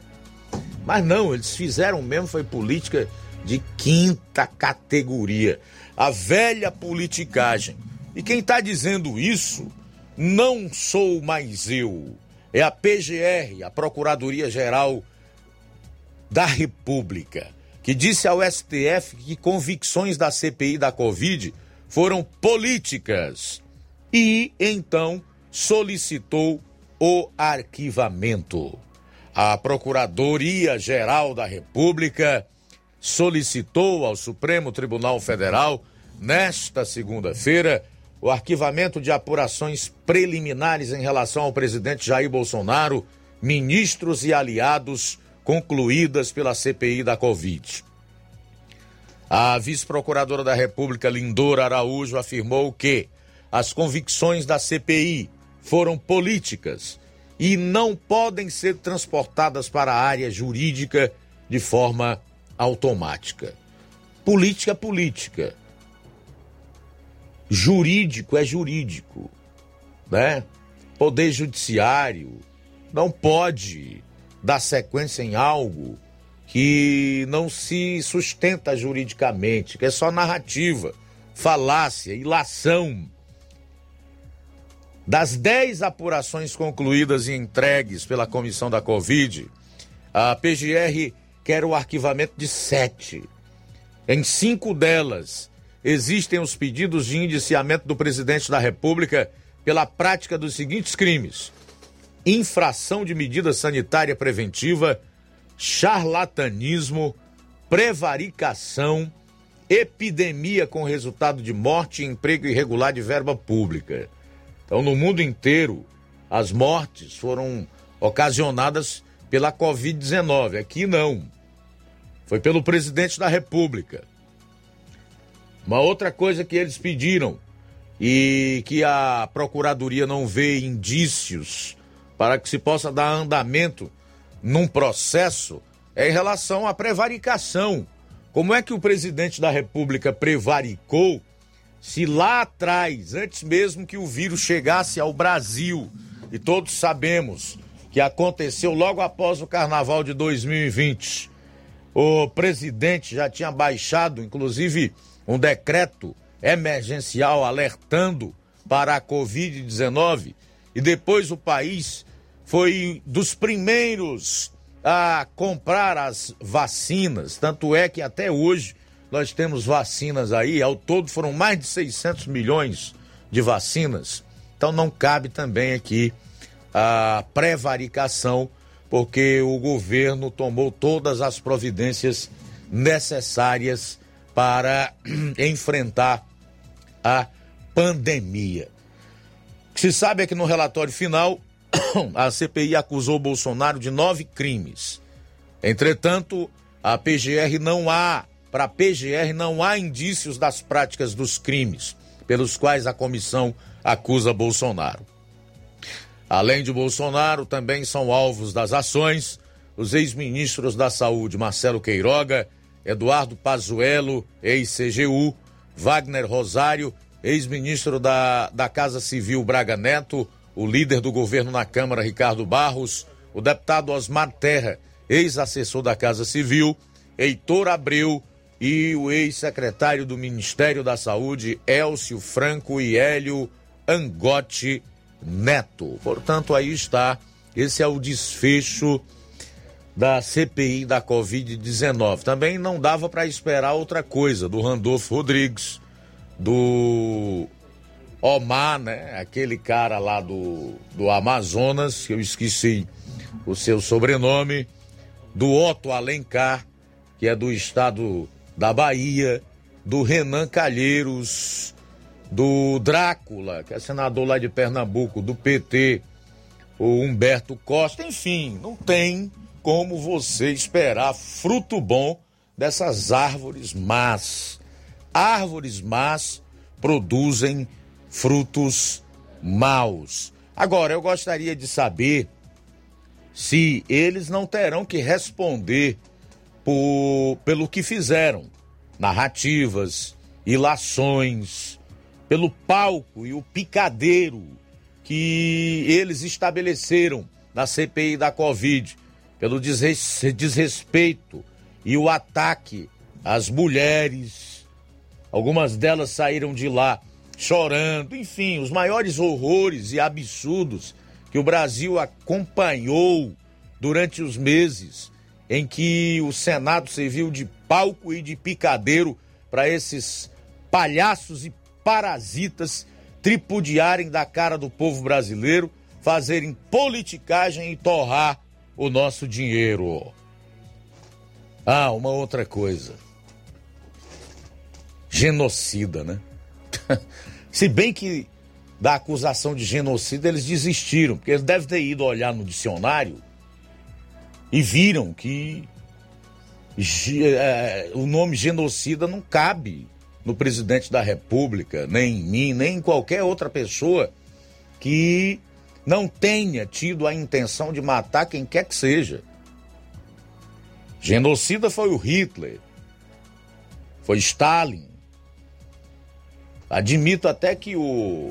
Speaker 2: Mas não, eles fizeram mesmo, foi política de quinta categoria. A velha politicagem. E quem está dizendo isso não sou mais eu. É a PGR, a Procuradoria Geral da República, que disse ao STF que convicções da CPI da Covid foram políticas e então solicitou o arquivamento. A Procuradoria Geral da República solicitou ao Supremo Tribunal Federal, nesta segunda-feira, o arquivamento de apurações preliminares em relação ao presidente Jair Bolsonaro, ministros e aliados concluídas pela CPI da Covid. A vice-procuradora da República, Lindora Araújo, afirmou que as convicções da CPI foram políticas e não podem ser transportadas para a área jurídica de forma automática. Política política. Jurídico é jurídico, né? Poder judiciário não pode dar sequência em algo que não se sustenta juridicamente, que é só narrativa, falácia, ilação. Das 10 apurações concluídas e entregues pela comissão da Covid, a PGR quer o arquivamento de sete. Em cinco delas, existem os pedidos de indiciamento do presidente da República pela prática dos seguintes crimes: infração de medida sanitária preventiva, charlatanismo, prevaricação, epidemia com resultado de morte e emprego irregular de verba pública. Então, no mundo inteiro, as mortes foram ocasionadas pela Covid-19. Aqui não. Foi pelo presidente da República. Uma outra coisa que eles pediram e que a Procuradoria não vê indícios para que se possa dar andamento num processo é em relação à prevaricação. Como é que o presidente da República prevaricou se lá atrás, antes mesmo que o vírus chegasse ao Brasil, e todos sabemos que aconteceu logo após o carnaval de 2020, o presidente já tinha baixado, inclusive, um decreto emergencial alertando para a Covid-19 e depois o país foi dos primeiros a comprar as vacinas. Tanto é que até hoje nós temos vacinas aí, ao todo foram mais de 600 milhões de vacinas. Então não cabe também aqui a prevaricação, porque o governo tomou todas as providências necessárias para *clears throat* enfrentar a pandemia. O que se sabe é que no relatório final *clears throat* a CPI acusou Bolsonaro de nove crimes. Entretanto, a PGR não há, para a PGR não há indícios das práticas dos crimes pelos quais a comissão acusa Bolsonaro. Além de Bolsonaro, também são alvos das ações os ex-ministros da Saúde Marcelo Queiroga, Eduardo Pazuello, ex-CGU, Wagner Rosário, ex-ministro da, da Casa Civil Braga Neto, o líder do governo na Câmara, Ricardo Barros, o deputado Osmar Terra, ex-assessor da Casa Civil, Heitor Abreu e o ex-secretário do Ministério da Saúde, Elcio Franco e Hélio Angote Neto. Portanto, aí está. Esse é o desfecho da CPI da Covid-19. Também não dava para esperar outra coisa do Randolfo Rodrigues, do Omar, né? Aquele cara lá do, do Amazonas, que eu esqueci o seu sobrenome, do Otto Alencar, que é do estado da Bahia, do Renan Calheiros, do Drácula, que é senador lá de Pernambuco, do PT, o Humberto Costa, enfim, não tem como você esperar fruto bom dessas árvores más. Árvores más produzem frutos maus. Agora, eu gostaria de saber se eles não terão que responder por, pelo que fizeram, narrativas, ilações, pelo palco e o picadeiro que eles estabeleceram na CPI da Covid, pelo desrespeito e o ataque às mulheres. Algumas delas saíram de lá chorando, enfim, os maiores horrores e absurdos que o Brasil acompanhou durante os meses em que o Senado serviu de palco e de picadeiro para esses palhaços e parasitas tripudiarem da cara do povo brasileiro, fazerem politicagem e torrar o nosso dinheiro. Ah, uma outra coisa. Genocida, né? *laughs* Se bem que da acusação de genocídio eles desistiram, porque eles devem ter ido olhar no dicionário e viram que é, o nome genocida não cabe no presidente da República, nem em mim, nem em qualquer outra pessoa que não tenha tido a intenção de matar quem quer que seja. Genocida foi o Hitler, foi Stalin, Admito até que o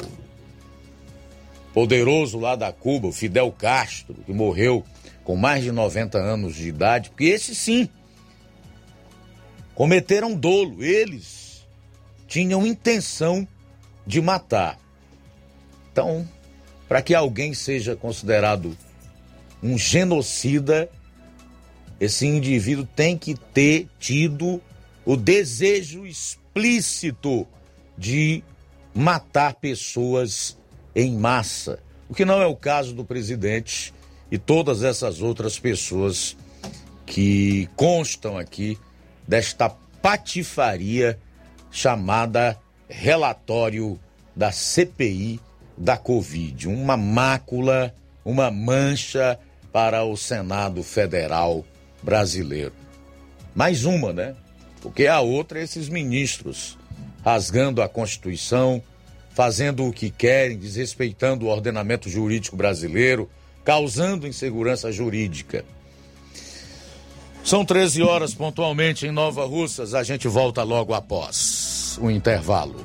Speaker 2: poderoso lá da Cuba, o Fidel Castro, que morreu com mais de 90 anos de idade, porque esse sim cometeram dolo, eles tinham intenção de matar. Então, para que alguém seja considerado um genocida, esse indivíduo tem que ter tido o desejo explícito de matar pessoas em massa, o que não é o caso do presidente e todas essas outras pessoas que constam aqui desta patifaria chamada relatório da CPI da Covid. Uma mácula, uma mancha para o Senado Federal brasileiro. Mais uma, né? Porque a outra, esses ministros rasgando a Constituição, fazendo o que querem, desrespeitando o ordenamento jurídico brasileiro, causando insegurança jurídica. São 13 horas pontualmente em Nova Russas. A gente volta logo após o intervalo.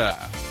Speaker 11: Florida.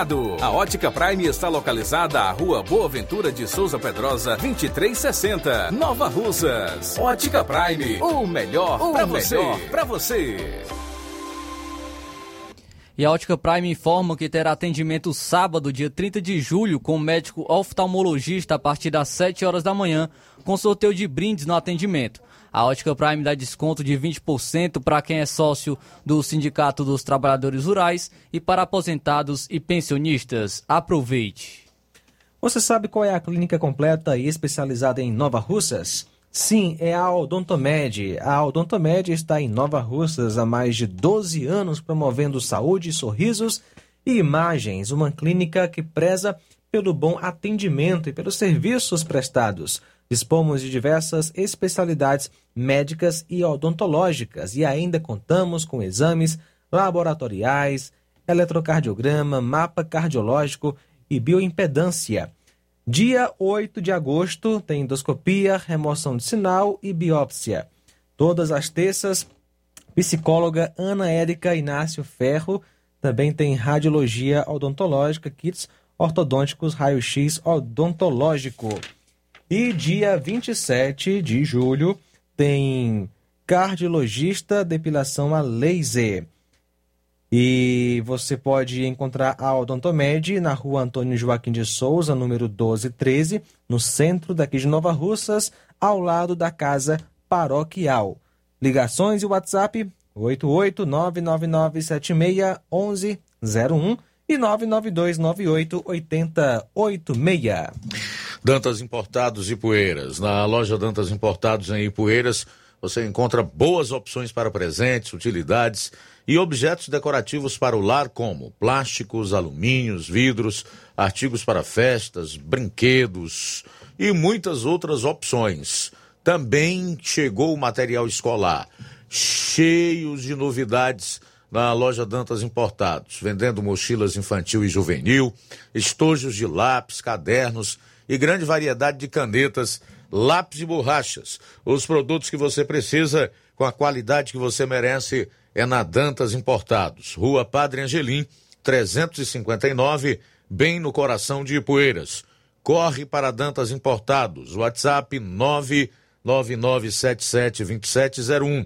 Speaker 11: A Ótica Prime está localizada à Rua Boa Ventura de Souza Pedrosa, 2360, Nova Russas. Ótica Prime, o melhor para você. Pra você.
Speaker 4: E a Ótica Prime informa que terá atendimento sábado, dia 30 de julho, com o médico oftalmologista a partir das 7 horas da manhã, com sorteio de brindes no atendimento. A Ótica Prime dá desconto de 20% para quem é sócio do Sindicato dos Trabalhadores Rurais e para aposentados e pensionistas. Aproveite.
Speaker 3: Você sabe qual é a clínica completa e especializada em Nova Russas? Sim, é a Odontomed. A Odontomed está em Nova Russas há mais de 12 anos promovendo saúde, sorrisos e imagens. Uma clínica que preza pelo bom atendimento e pelos serviços prestados. Dispomos de diversas especialidades médicas e odontológicas e ainda contamos com exames laboratoriais, eletrocardiograma, mapa cardiológico e bioimpedância. Dia 8 de agosto tem endoscopia, remoção de sinal e biópsia. Todas as terças, psicóloga Ana Érica Inácio Ferro. Também tem radiologia odontológica, kits ortodônticos, raio-x odontológico. E dia 27 de julho tem cardiologista depilação a laser. E você pode encontrar a Odontomed na rua Antônio Joaquim de Souza, número 1213, no centro daqui de Nova Russas, ao lado da casa paroquial. Ligações e WhatsApp 88999761101 e 992988086.
Speaker 2: Dantas Importados e Poeiras. Na loja Dantas Importados em Ipueiras, você encontra boas opções para presentes, utilidades e objetos decorativos para o lar, como plásticos, alumínios, vidros, artigos para festas, brinquedos e muitas outras opções. Também chegou o material escolar. cheios de novidades na loja Dantas Importados, vendendo mochilas infantil e juvenil, estojos de lápis, cadernos e grande variedade de canetas, lápis e borrachas. Os produtos que você precisa com a qualidade que você merece é na Dantas Importados, Rua Padre Angelim, 359, bem no coração de Ipueiras. Corre para Dantas Importados, WhatsApp 999772701.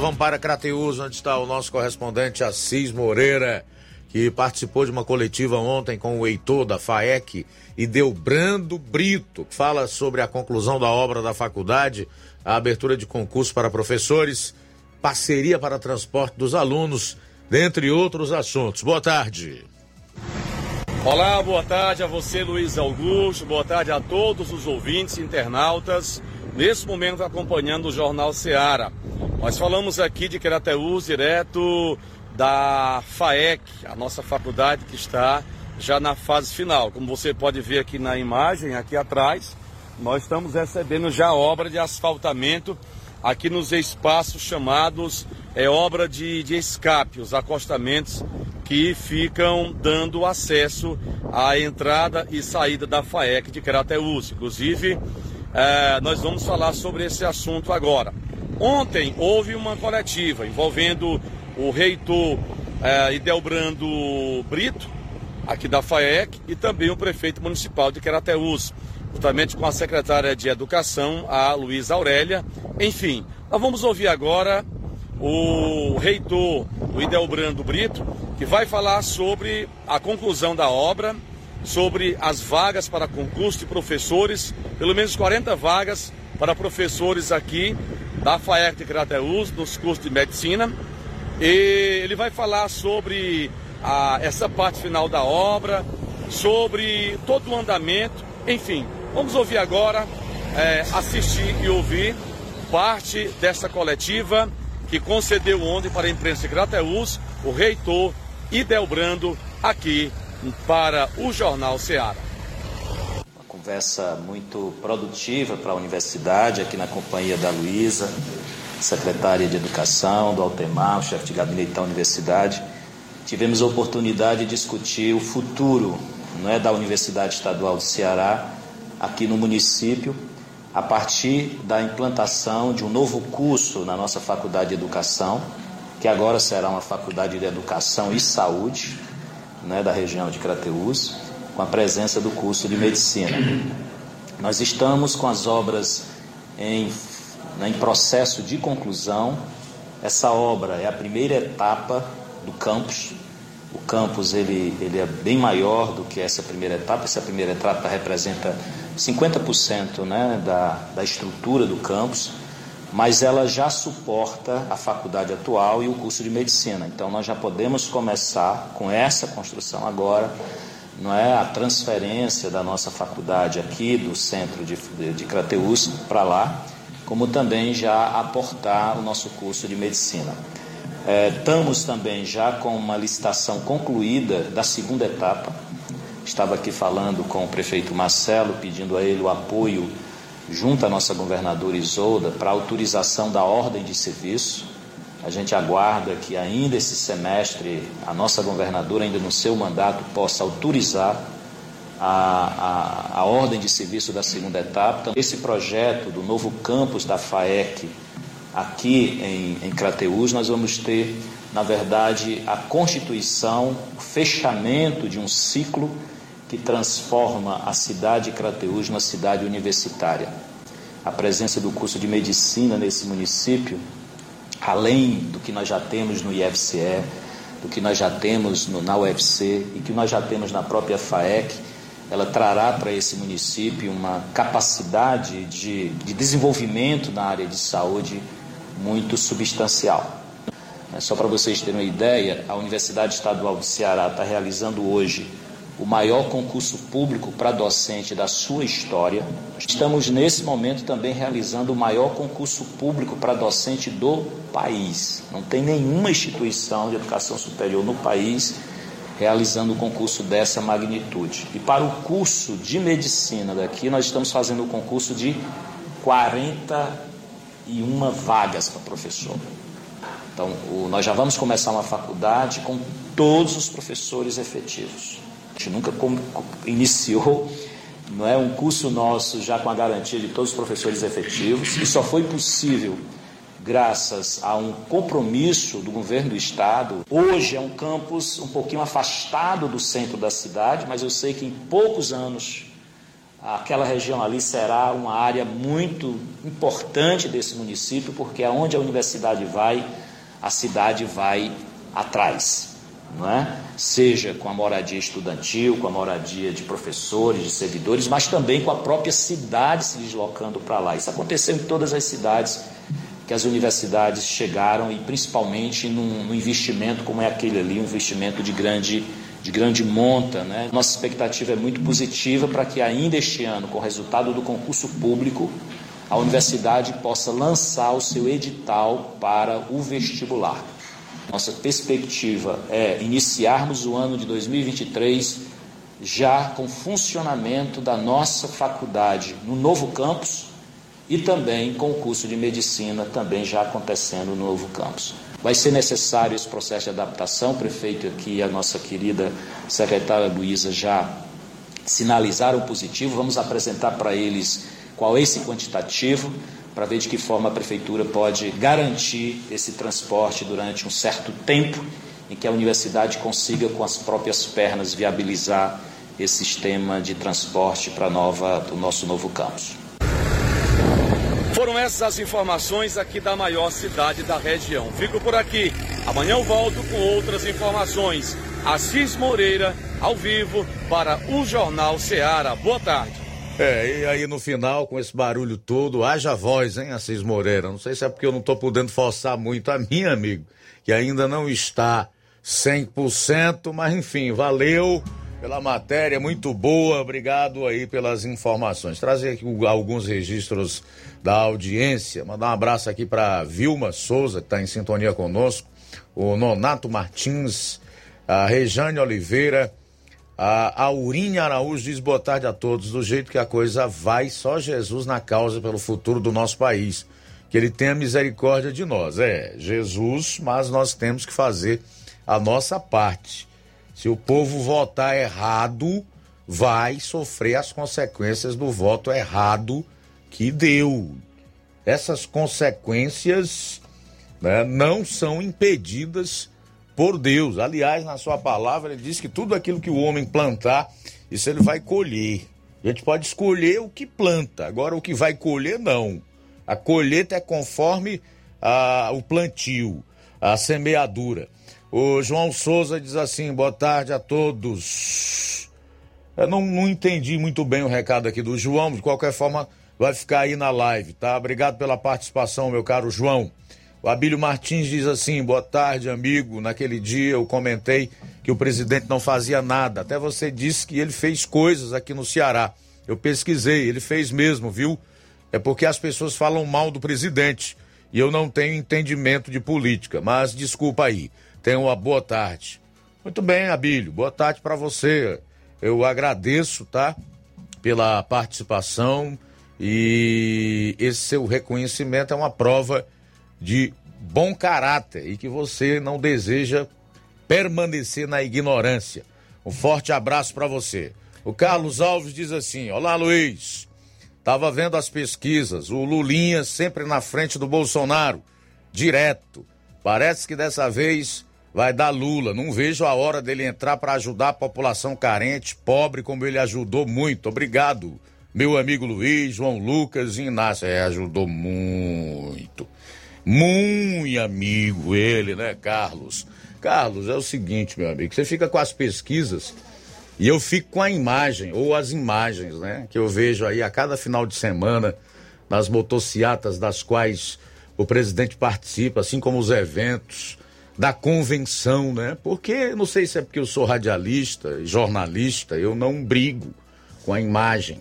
Speaker 2: Vamos para Crateus, onde está o nosso correspondente Assis Moreira, que participou de uma coletiva ontem com o Heitor da FAEC e deu Brando Brito, que fala sobre a conclusão da obra da faculdade, a abertura de concurso para professores, parceria para transporte dos alunos, dentre outros assuntos. Boa tarde.
Speaker 12: Olá, boa tarde a você, Luiz Augusto, boa tarde a todos os ouvintes, internautas, nesse momento acompanhando o Jornal Seara. Nós falamos aqui de Crateús, direto da FAEC, a nossa faculdade que está já na fase final. Como você pode ver aqui na imagem, aqui atrás, nós estamos recebendo já obra de asfaltamento aqui nos espaços chamados é, obra de, de escape, os acostamentos que ficam dando acesso à entrada e saída da FAEC de Crateús. Inclusive, é, nós vamos falar sobre esse assunto agora. Ontem houve uma coletiva envolvendo o reitor eh, Idelbrando Brito, aqui da FAEC, e também o prefeito municipal de Querateus, juntamente com a secretária de Educação, a Luísa Aurélia. Enfim, nós vamos ouvir agora o reitor, o Idelbrando Brito, que vai falar sobre a conclusão da obra, sobre as vagas para concurso de professores, pelo menos 40 vagas para professores aqui da FAEC de Crateus, nos cursos de medicina. E ele vai falar sobre a, essa parte final da obra, sobre todo o andamento, enfim. Vamos ouvir agora, é, assistir e ouvir parte dessa coletiva que concedeu ontem para a imprensa de Crateus o reitor Idelbrando aqui para o Jornal Ceará
Speaker 13: conversa muito produtiva para a universidade, aqui na companhia da Luísa, secretária de Educação, do Altemar, chefe de gabinete da universidade. Tivemos a oportunidade de discutir o futuro não é, da Universidade Estadual do Ceará, aqui no município, a partir da implantação de um novo curso na nossa Faculdade de Educação, que agora será uma Faculdade de Educação e Saúde, né, da região de Crateús com a presença do curso de medicina. Nós estamos com as obras em, né, em processo de conclusão. Essa obra é a primeira etapa do campus. O campus ele, ele é bem maior do que essa primeira etapa. Essa primeira etapa representa 50% né, da, da estrutura do campus, mas ela já suporta a faculdade atual e o curso de medicina. Então nós já podemos começar com essa construção agora não é a transferência da nossa faculdade aqui do centro de, de, de Crateus para lá, como também já aportar o nosso curso de medicina. É, estamos também já com uma licitação concluída da segunda etapa. Estava aqui falando com o prefeito Marcelo, pedindo a ele o apoio junto à nossa governadora Isolda para autorização da ordem de serviço a gente aguarda que ainda esse semestre a nossa governadora, ainda no seu mandato, possa autorizar a, a, a ordem de serviço da segunda etapa. Então, esse projeto do novo campus da FAEC aqui em, em Crateús, nós vamos ter, na verdade, a constituição, o fechamento de um ciclo que transforma a cidade de Crateús numa cidade universitária. A presença do curso de medicina nesse município além do que nós já temos no IFCE, do que nós já temos no, na UFC e que nós já temos na própria FAEC, ela trará para esse município uma capacidade de, de desenvolvimento na área de saúde muito substancial. Né? Só para vocês terem uma ideia, a Universidade Estadual do Ceará está realizando hoje o maior concurso público para docente da sua história. Estamos, nesse momento, também realizando o maior concurso público para docente do país. Não tem nenhuma instituição de educação superior no país realizando um concurso dessa magnitude. E para o curso de medicina daqui, nós estamos fazendo o um concurso de 41 vagas para professor. Então, o, nós já vamos começar uma faculdade com todos os professores efetivos. A gente nunca iniciou não é um curso nosso já com a garantia de todos os professores efetivos e só foi possível graças a um compromisso do governo do estado. Hoje é um campus um pouquinho afastado do centro da cidade, mas eu sei que em poucos anos aquela região ali será uma área muito importante desse município, porque aonde a universidade vai, a cidade vai atrás. Não é? Seja com a moradia estudantil, com a moradia de professores, de servidores, mas também com a própria cidade se deslocando para lá. Isso aconteceu em todas as cidades que as universidades chegaram e principalmente num, num investimento como é aquele ali, um investimento de grande de grande monta. Né? Nossa expectativa é muito positiva para que ainda este ano, com o resultado do concurso público, a universidade possa lançar o seu edital para o vestibular. Nossa perspectiva é iniciarmos o ano de 2023 já com funcionamento da nossa faculdade no novo campus e também com o curso de medicina também já acontecendo no novo campus. Vai ser necessário esse processo de adaptação, o prefeito aqui, a nossa querida secretária Luísa já sinalizaram positivo, vamos apresentar para eles qual é esse quantitativo, para ver de que forma a prefeitura pode garantir esse transporte durante um certo tempo em que a universidade consiga com as próprias pernas viabilizar esse sistema de transporte para nova o nosso novo campus.
Speaker 12: Foram essas as informações aqui da maior cidade da região. Fico por aqui. Amanhã eu volto com outras informações. Assis Moreira, ao vivo, para o Jornal Seara. Boa tarde.
Speaker 2: É, e aí no final, com esse barulho todo, haja voz, hein, Assis Moreira? Não sei se é porque eu não estou podendo forçar muito a minha, amigo, que ainda não está 100%, mas enfim, valeu pela matéria, muito boa, obrigado aí pelas informações. Trazer aqui alguns registros da audiência, mandar um abraço aqui para Vilma Souza, que está em sintonia conosco, o Nonato Martins, a Rejane Oliveira, a Aurinha Araújo diz boa tarde a todos. Do jeito que a coisa vai, só Jesus na causa pelo futuro do nosso país. Que ele tenha misericórdia de nós. É, Jesus, mas nós temos que fazer a nossa parte. Se o povo votar errado, vai sofrer as consequências do voto errado que deu. Essas consequências né, não são impedidas por Deus. Aliás, na sua palavra, ele diz que tudo aquilo que o homem plantar, isso ele vai colher. A gente pode escolher o que planta, agora o que vai colher, não. A colheita é conforme a, o plantio, a semeadura. O João Souza diz assim: boa tarde a todos. Eu não, não entendi muito bem o recado aqui do João, de qualquer forma, vai ficar aí na live, tá? Obrigado pela participação, meu caro João. O Abílio Martins diz assim: boa tarde, amigo. Naquele dia eu comentei que o presidente não fazia nada. Até você disse que ele fez coisas aqui no Ceará. Eu pesquisei, ele fez mesmo, viu? É porque as pessoas falam mal do presidente e eu não tenho entendimento de política. Mas desculpa aí. Tenha uma boa tarde. Muito bem, Abílio. Boa tarde para você. Eu agradeço, tá? Pela participação e esse seu reconhecimento é uma prova bom caráter e que você não deseja permanecer na ignorância. Um forte abraço para você. O Carlos Alves diz assim: Olá, Luiz. Tava vendo as pesquisas, o Lulinha sempre na frente do Bolsonaro, direto. Parece que dessa vez vai dar Lula. Não vejo a hora dele entrar para ajudar a população carente, pobre, como ele ajudou muito. Obrigado, meu amigo Luiz, João Lucas e Inácio. É, ajudou muito. Muito amigo ele, né, Carlos? Carlos, é o seguinte, meu amigo, você fica com as pesquisas e eu fico com a imagem, ou as imagens, né, que eu vejo aí a cada final de semana nas motociatas das quais o presidente participa, assim como os eventos, da convenção, né? Porque, não sei se é porque eu sou radialista, jornalista, eu não brigo com a imagem.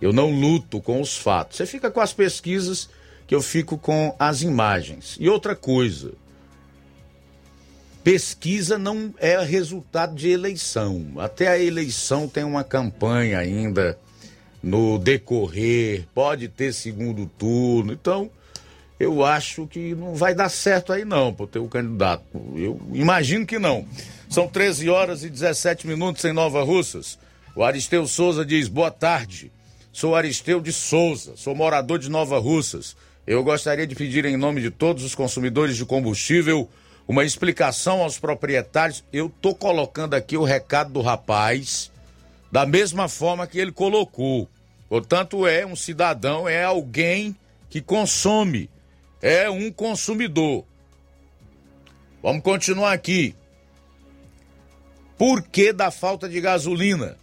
Speaker 2: Eu não luto com os fatos. Você fica com as pesquisas que eu fico com as imagens. E outra coisa, pesquisa não é resultado de eleição. Até a eleição tem uma campanha ainda no decorrer, pode ter segundo turno. Então, eu acho que não vai dar certo aí não, para ter o candidato. Eu imagino que não. São 13 horas e 17 minutos em Nova Russas. O Aristeu Souza diz: "Boa tarde. Sou Aristeu de Souza, sou morador de Nova Russas. Eu gostaria de pedir em nome de todos os consumidores de combustível uma explicação aos proprietários. Eu tô colocando aqui o recado do rapaz da mesma forma que ele colocou. Portanto, é um cidadão, é alguém que consome, é um consumidor. Vamos continuar aqui. Por que da falta de gasolina?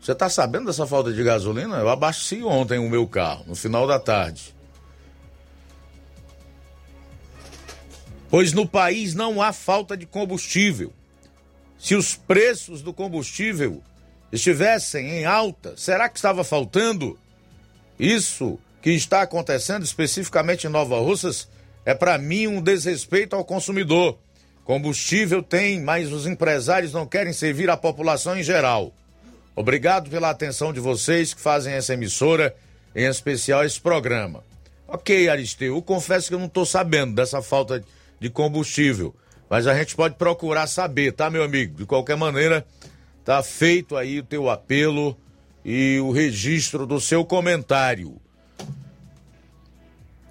Speaker 2: Você está sabendo dessa falta de gasolina? Eu abasteci ontem o meu carro, no final da tarde. Pois no país não há falta de combustível. Se os preços do combustível estivessem em alta, será que estava faltando? Isso que está acontecendo especificamente em Nova Russas é para mim um desrespeito ao consumidor. Combustível tem, mas os empresários não querem servir a população em geral. Obrigado pela atenção de vocês que fazem essa emissora, em especial esse programa. Ok, Aristeu, eu confesso que eu não estou sabendo dessa falta de combustível, mas a gente pode procurar saber, tá, meu amigo? De qualquer maneira, tá feito aí o teu apelo e o registro do seu comentário.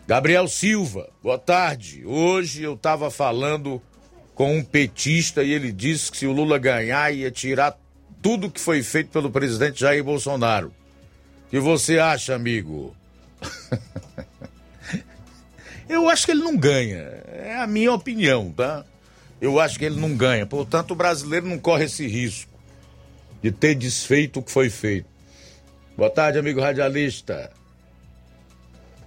Speaker 2: Gabriel Silva, boa tarde. Hoje eu estava falando com um petista e ele disse que se o Lula ganhar ia tirar tudo que foi feito pelo presidente Jair Bolsonaro. O que você acha, amigo? *laughs* Eu acho que ele não ganha. É a minha opinião, tá? Eu acho que ele não ganha. Portanto, o brasileiro não corre esse risco de ter desfeito o que foi feito. Boa tarde, amigo radialista.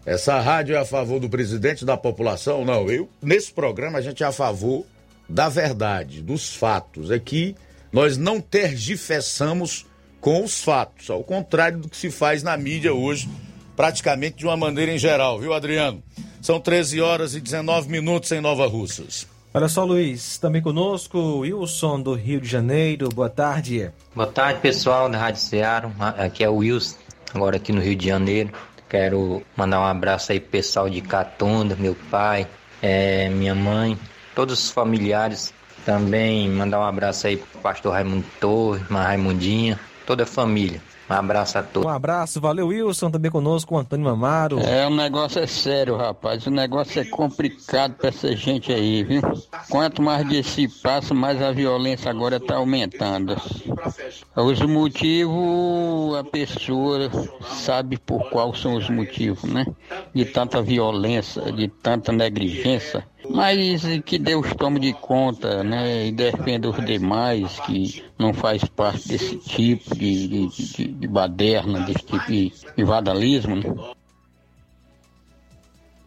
Speaker 2: Essa rádio é a favor do presidente da população? Não, eu nesse programa a gente é a favor da verdade, dos fatos. É que nós não tergiversamos com os fatos, ao contrário do que se faz na mídia hoje, praticamente de uma maneira em geral, viu, Adriano? São 13 horas e 19 minutos em Nova Russas.
Speaker 3: Olha só, Luiz, também conosco, Wilson do Rio de Janeiro. Boa tarde.
Speaker 14: Boa tarde, pessoal da Rádio Ceará. Aqui é o Wilson, agora aqui no Rio de Janeiro. Quero mandar um abraço aí pro pessoal de Catunda, meu pai, é, minha mãe, todos os familiares também mandar um abraço aí pro pastor Raimundo Torres, uma Raimundinha, toda a família. Um abraço a todos.
Speaker 3: Um abraço, valeu Wilson, também conosco o Antônio Mamaro.
Speaker 15: É, o negócio é sério, rapaz. O negócio é complicado pra essa gente aí, viu? Quanto mais desse passo, mais a violência agora tá aumentando. Os motivos, a pessoa sabe por quais são os motivos, né? De tanta violência, de tanta negligência. Mas que Deus tome de conta, né? E defenda os demais que não faz parte desse tipo de, de, de, de baderna, desse tipo de, de vandalismo, né?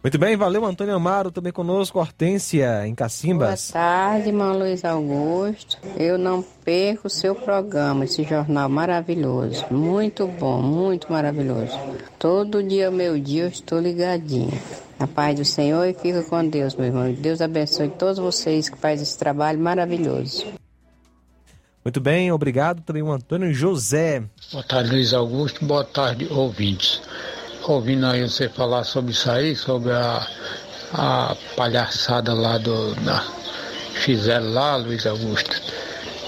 Speaker 3: Muito bem, valeu Antônio Amaro, também conosco, Hortência, em Cacimbas.
Speaker 16: Boa tarde, irmão Luiz Augusto. Eu não perco o seu programa, esse jornal maravilhoso. Muito bom, muito maravilhoso. Todo dia, meu dia, eu estou ligadinho. A paz do Senhor e fica com Deus, meu irmão. Deus abençoe todos vocês que fazem esse trabalho maravilhoso.
Speaker 3: Muito bem, obrigado também o Antônio José.
Speaker 17: Boa tarde, Luiz Augusto. Boa tarde, ouvintes. Ouvindo aí você falar sobre isso aí, sobre a, a palhaçada lá do. Da, fizeram lá, Luiz Augusto.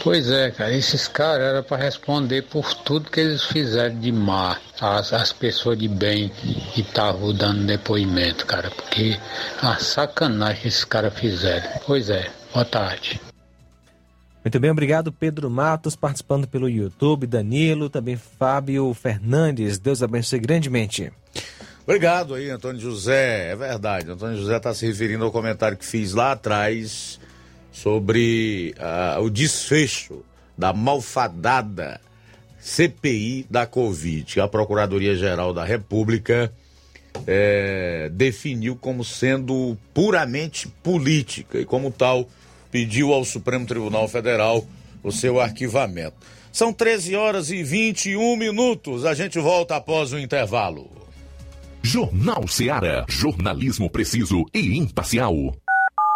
Speaker 17: Pois é, cara, esses caras eram para responder por tudo que eles fizeram de má, as, as pessoas de bem que estavam dando depoimento, cara, porque a sacanagem que esses caras fizeram. Pois é, boa tarde.
Speaker 3: Muito bem, obrigado Pedro Matos participando pelo YouTube, Danilo, também Fábio Fernandes. Deus abençoe grandemente.
Speaker 2: Obrigado aí, Antônio José. É verdade, Antônio José está se referindo ao comentário que fiz lá atrás sobre uh, o desfecho da malfadada CPI da Covid. A Procuradoria-Geral da República é, definiu como sendo puramente política e, como tal, pediu ao Supremo Tribunal Federal o seu arquivamento. São 13 horas e 21 minutos. A gente volta após o intervalo.
Speaker 8: Jornal Seara. Jornalismo preciso e imparcial.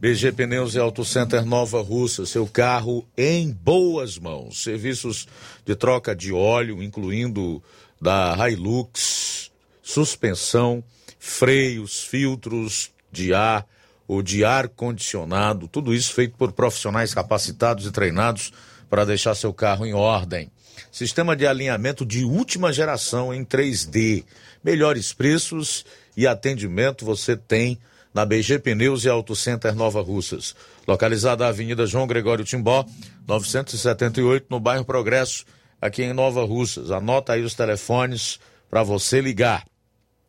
Speaker 2: BG Pneus e Auto Center Nova Russa, seu carro em boas mãos. Serviços de troca de óleo, incluindo da Hilux, suspensão, freios, filtros de ar ou de ar condicionado, tudo isso feito por profissionais capacitados e treinados para deixar seu carro em ordem. Sistema de alinhamento de última geração em 3D. Melhores preços e atendimento você tem na BG Pneus e Auto Center Nova Russas, localizada na Avenida João Gregório Timbó, 978, no bairro Progresso, aqui em Nova Russas. Anota aí os telefones para você ligar.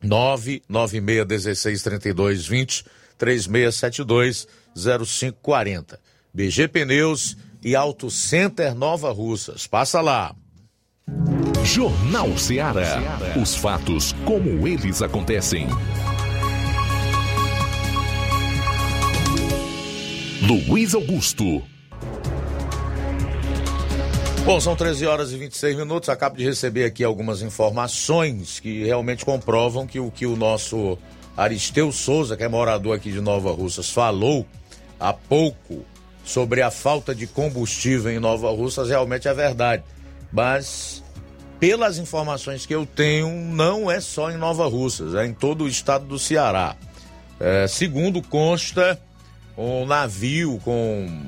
Speaker 2: 996163220 3672 0540. BG Pneus e Auto Center Nova Russas. Passa lá.
Speaker 8: Jornal Seara. Os fatos como eles acontecem. Luiz Augusto.
Speaker 2: Bom, são 13 horas e 26 minutos. Acabo de receber aqui algumas informações que realmente comprovam que o que o nosso Aristeu Souza, que é morador aqui de Nova Russas, falou há pouco sobre a falta de combustível em Nova Russas realmente é verdade. Mas, pelas informações que eu tenho, não é só em Nova Russas, é em todo o estado do Ceará. É, segundo consta, um navio com,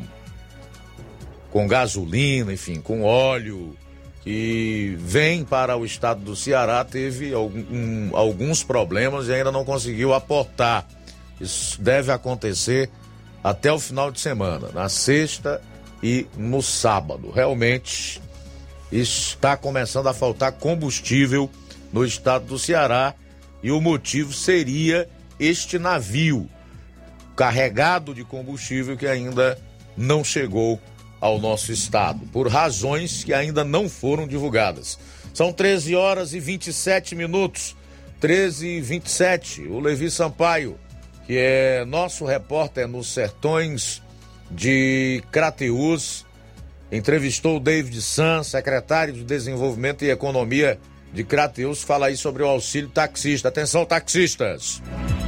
Speaker 2: com gasolina, enfim, com óleo, que vem para o estado do Ceará, teve algum, alguns problemas e ainda não conseguiu aportar. Isso deve acontecer até o final de semana, na sexta e no sábado. Realmente está começando a faltar combustível no estado do Ceará e o motivo seria este navio carregado de combustível que ainda não chegou ao nosso estado, por razões que ainda não foram divulgadas. São 13 horas e 27 minutos. 13 e 27. O Levi Sampaio que é nosso repórter nos sertões de Crateús, entrevistou o David San, secretário de Desenvolvimento e Economia de Crateús, fala aí sobre o auxílio taxista. Atenção, taxistas!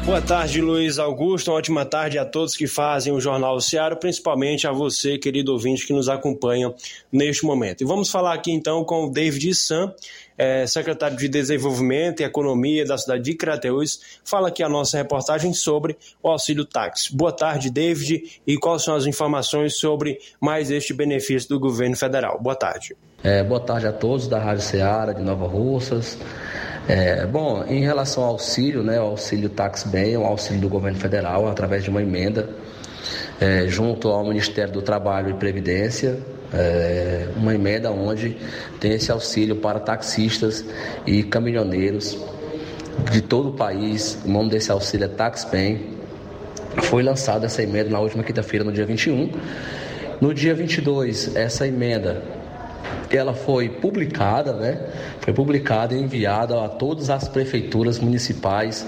Speaker 18: Boa tarde, Luiz Augusto. Uma ótima tarde a todos que fazem o Jornal Ceará, principalmente a você, querido ouvinte, que nos acompanha neste momento. E vamos falar aqui então com o David San, é, secretário de Desenvolvimento e Economia da cidade de Crateús. Fala aqui a nossa reportagem sobre o auxílio táxi. Boa tarde, David, e quais são as informações sobre mais este benefício do governo federal? Boa tarde.
Speaker 19: É, boa tarde a todos da Rádio Ceará de Nova Russas. É, bom, em relação ao auxílio, né, o auxílio Tax Bem é um auxílio do governo federal através de uma emenda é, junto ao Ministério do Trabalho e Previdência, é, uma emenda onde tem esse auxílio para taxistas e caminhoneiros de todo o país. O nome desse auxílio é TaxPen. Foi lançada essa emenda na última quinta-feira, no dia 21. No dia 22, essa emenda ela foi publicada, né? Foi publicada e enviada a todas as prefeituras municipais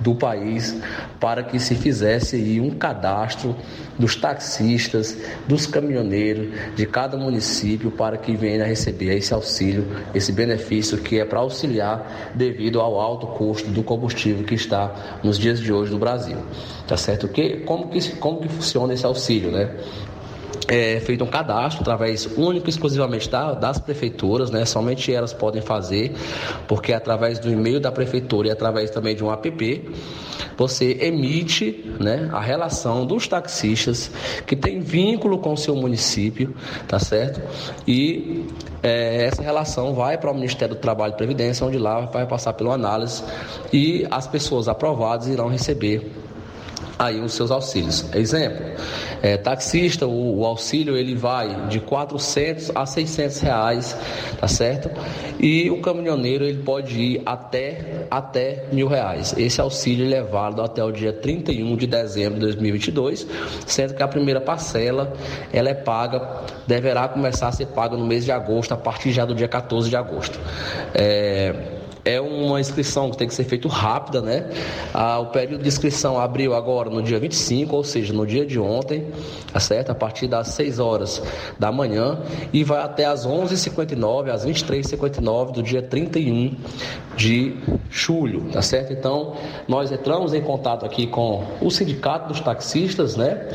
Speaker 19: do país para que se fizesse aí um cadastro dos taxistas, dos caminhoneiros de cada município para que venha receber esse auxílio, esse benefício que é para auxiliar devido ao alto custo do combustível que está nos dias de hoje no Brasil. Tá certo? Que, como, que, como que funciona esse auxílio, né? É feito um cadastro através único e exclusivamente da, das prefeituras, né? Somente elas podem fazer, porque através do e-mail da prefeitura e através também de um app, você emite, né, a relação dos taxistas que tem vínculo com o seu município, tá certo? E é, essa relação vai para o Ministério do Trabalho e Previdência, onde lá vai passar pela análise e as pessoas aprovadas irão receber aí os seus auxílios. Exemplo, é, taxista, o, o, auxílio ele vai de 400 a 600 reais, tá certo? E o caminhoneiro ele pode ir até, até mil reais. Esse auxílio ele é válido até o dia 31 de dezembro de 2022, sendo que a primeira parcela ela é paga, deverá começar a ser paga no mês de agosto, a partir já do dia 14 de agosto. É, é uma inscrição que tem que ser feita rápida, né? Ah, o período de inscrição abriu agora no dia 25, ou seja, no dia de ontem, tá certo? A partir das 6 horas da manhã e vai até às 11h59, às 23h59 do dia 31 de julho, tá certo? Então, nós entramos em contato aqui com o Sindicato dos Taxistas, né?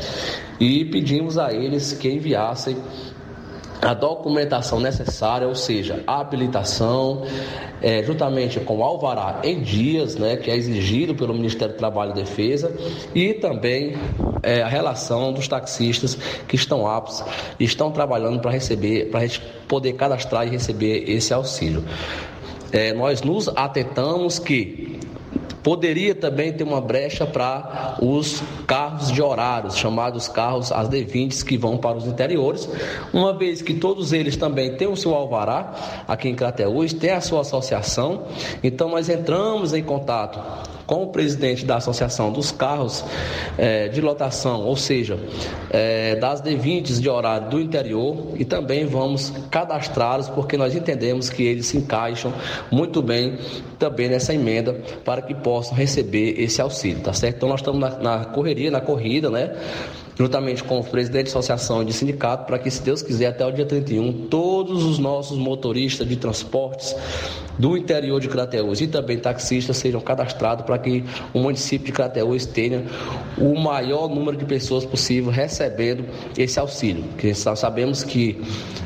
Speaker 19: E pedimos a eles que enviassem a documentação necessária, ou seja, a habilitação, é, juntamente com o alvará em dias, né, que é exigido pelo Ministério do Trabalho e Defesa, e também é, a relação dos taxistas que estão aptos e estão trabalhando para receber, para poder cadastrar e receber esse auxílio. É, nós nos atentamos que Poderia também ter uma brecha para os carros de horários, chamados carros as D20 que vão para os interiores, uma vez que todos eles também têm o seu alvará aqui em Crateús, tem a sua associação, então nós entramos em contato com o presidente da Associação dos Carros é, de Lotação, ou seja, é, das D20 de horário do interior, e também vamos cadastrá-los, porque nós entendemos que eles se encaixam muito bem também nessa emenda para que possam receber esse auxílio, tá certo? Então nós estamos na, na correria, na corrida, né? Juntamente com o presidente da associação de sindicato, para que, se Deus quiser, até o dia 31, todos os nossos motoristas de transportes do interior de Crateús e também taxistas sejam cadastrados para que o município de Crateús tenha o maior número de pessoas possível recebendo esse auxílio, que sabemos que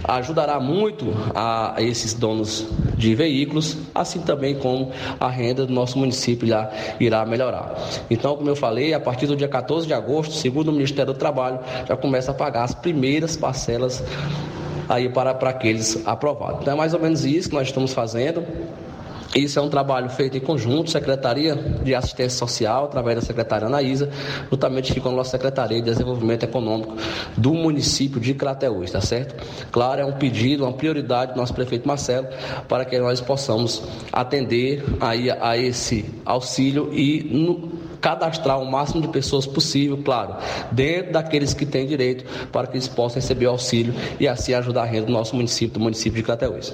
Speaker 19: ajudará muito a esses donos de veículos, assim também como a renda do nosso município já irá melhorar. Então, como eu falei, a partir do dia 14 de agosto, segundo o Ministério Trabalho, já começa a pagar as primeiras parcelas aí para, para aqueles aprovados. Então é mais ou menos isso que nós estamos fazendo. Isso é um trabalho feito em conjunto, Secretaria de Assistência Social, através da secretária Anaísa, juntamente com a nossa Secretaria de Desenvolvimento Econômico do município de Crateús, tá certo? Claro, é um pedido, uma prioridade do nosso prefeito Marcelo, para que nós possamos atender aí a esse auxílio e no, cadastrar o máximo de pessoas possível, claro, dentro daqueles que têm direito, para que eles possam receber o auxílio e assim ajudar a renda do nosso município, do município de Crateús.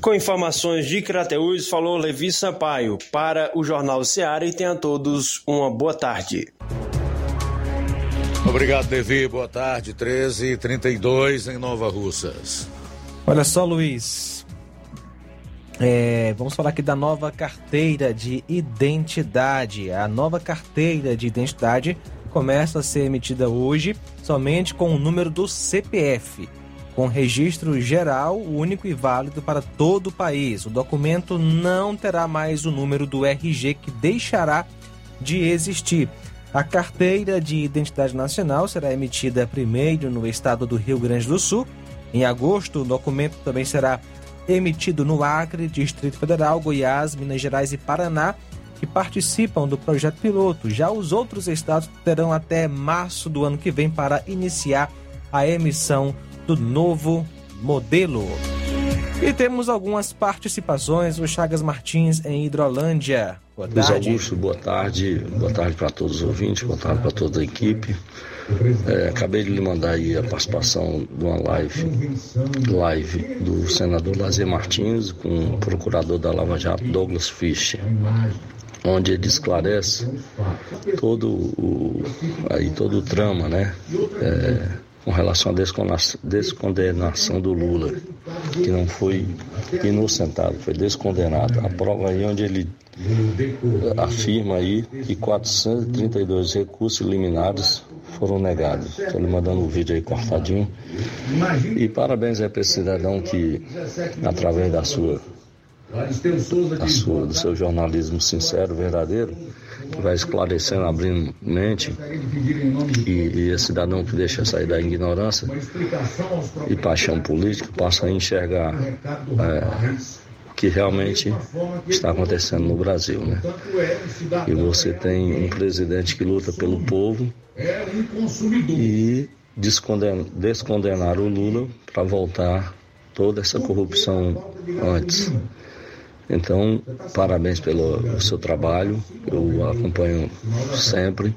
Speaker 18: Com informações de Crateús, falou Levi Sampaio para o Jornal Seara e tenha todos uma boa tarde.
Speaker 2: Obrigado, Levi. Boa tarde. 13 h 32 em Nova Russas.
Speaker 3: Olha só, Luiz. É, vamos falar aqui da nova carteira de identidade. A nova carteira de identidade começa a ser emitida hoje somente com o número do CPF com registro geral único e válido para todo o país. O documento não terá mais o número do RG que deixará de existir. A carteira de identidade nacional será emitida primeiro no estado do Rio Grande do Sul. Em agosto, o documento também será emitido no Acre, Distrito Federal, Goiás, Minas Gerais e Paraná, que participam do projeto piloto. Já os outros estados terão até março do ano que vem para iniciar a emissão do novo modelo. E temos algumas participações. O Chagas Martins em Hidrolândia.
Speaker 20: Boa Luiz tarde. Augusto, boa tarde. Boa tarde para todos os ouvintes, boa tarde para toda a equipe. É, acabei de lhe mandar aí a participação de uma live, live do senador Lazer Martins com o procurador da Lava Jato, Douglas Fischer, onde ele esclarece todo o, aí, todo o trama, né? É, com relação à descondenação do Lula, que não foi inocentado, foi descondenado. A prova aí onde ele afirma aí que 432 recursos eliminados foram negados. Estou lhe mandando o um vídeo aí cortadinho. E parabéns aí para esse cidadão que, através da sua, da sua, do seu jornalismo sincero, verdadeiro, que vai esclarecendo, abrindo mente, e, e esse cidadão que deixa sair da ignorância e paixão política passa a enxergar é, que realmente está acontecendo no Brasil. Né? E você tem um presidente que luta pelo povo e descondenar, descondenar o Lula para voltar toda essa corrupção antes. Então, parabéns pelo seu trabalho, eu acompanho sempre.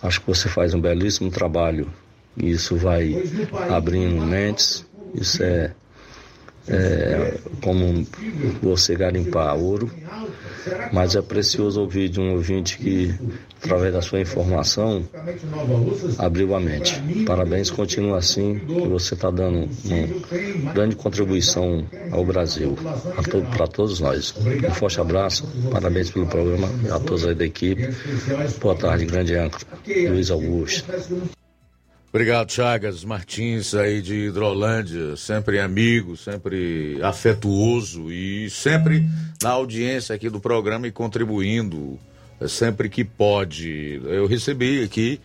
Speaker 20: Acho que você faz um belíssimo trabalho. Isso vai abrindo mentes. Isso é é, como você garimpar ouro, mas é precioso ouvir de um ouvinte que, através da sua informação, abriu a mente. Parabéns, continua assim, que você está dando uma grande contribuição ao Brasil, para todos nós. Um forte abraço, parabéns pelo programa, a todos aí da equipe. Boa tarde, grande âncora, Luiz Augusto.
Speaker 2: Obrigado, Chagas Martins, aí de Hidrolândia, sempre amigo, sempre afetuoso e sempre na audiência aqui do programa e contribuindo é, sempre que pode. Eu recebi aqui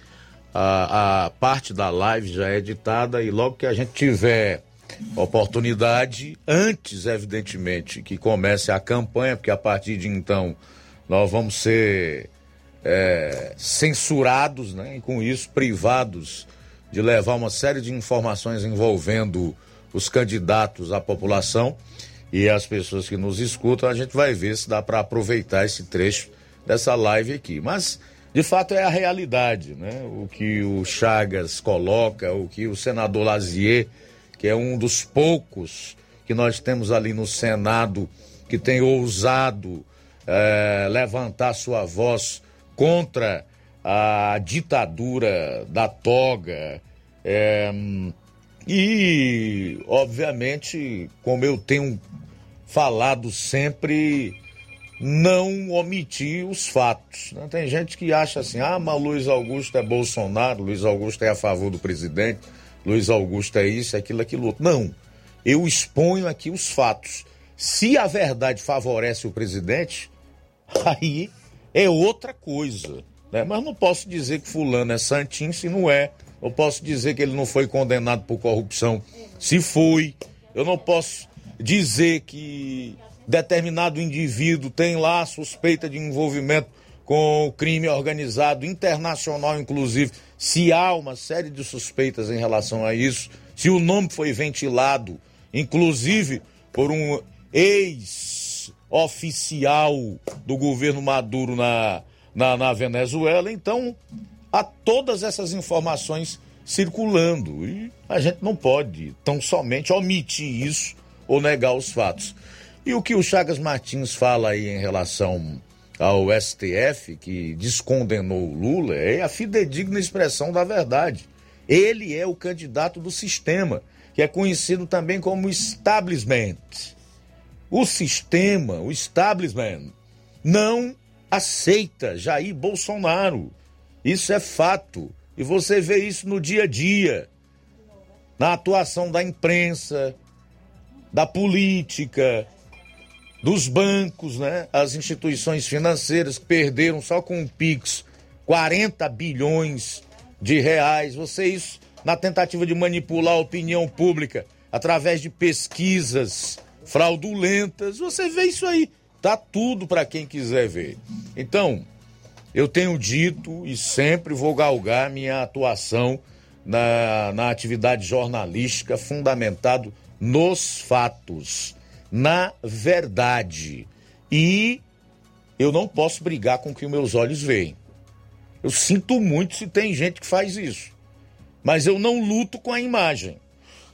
Speaker 2: a, a parte da live já é editada e logo que a gente tiver oportunidade, antes, evidentemente, que comece a campanha, porque a partir de então nós vamos ser é, censurados, né? E com isso privados de levar uma série de informações envolvendo os candidatos à população e as pessoas que nos escutam, a gente vai ver se dá para aproveitar esse trecho dessa live aqui. Mas, de fato, é a realidade, né? O que o Chagas coloca, o que o senador Lazier, que é um dos poucos que nós temos ali no Senado, que tem ousado é, levantar sua voz contra a ditadura da toga. É, e, obviamente, como eu tenho falado sempre, não omitir os fatos. Né? Tem gente que acha assim: ah, mas Luiz Augusto é Bolsonaro, Luiz Augusto é a favor do presidente, Luiz Augusto é isso, aquilo, aquilo outro. Não. Eu exponho aqui os fatos. Se a verdade favorece o presidente, *laughs* aí é outra coisa. Né? Mas não posso dizer que fulano é santinho se não é. Eu posso dizer que ele não foi condenado por corrupção se foi. Eu não posso dizer que determinado indivíduo tem lá suspeita de envolvimento com crime organizado internacional, inclusive, se há uma série de suspeitas em relação a isso, se o nome foi ventilado, inclusive por um ex-oficial do governo Maduro na, na, na Venezuela, então há todas essas informações circulando e a gente não pode tão somente omitir isso ou negar os fatos. E o que o Chagas Martins fala aí em relação ao STF, que descondenou o Lula, é a fidedigna expressão da verdade. Ele é o candidato do sistema, que é conhecido também como establishment. O sistema, o establishment, não aceita Jair Bolsonaro. Isso é fato. E você vê isso no dia a dia, na atuação da imprensa, da política, dos bancos, né? As instituições financeiras que perderam só com o Pix 40 bilhões de reais. Você isso na tentativa de manipular a opinião pública através de pesquisas fraudulentas. Você vê isso aí. Tá tudo para quem quiser ver. Então, eu tenho dito e sempre vou galgar minha atuação na, na atividade jornalística fundamentado nos fatos, na verdade. E eu não posso brigar com o que meus olhos veem. Eu sinto muito se tem gente que faz isso. Mas eu não luto com a imagem.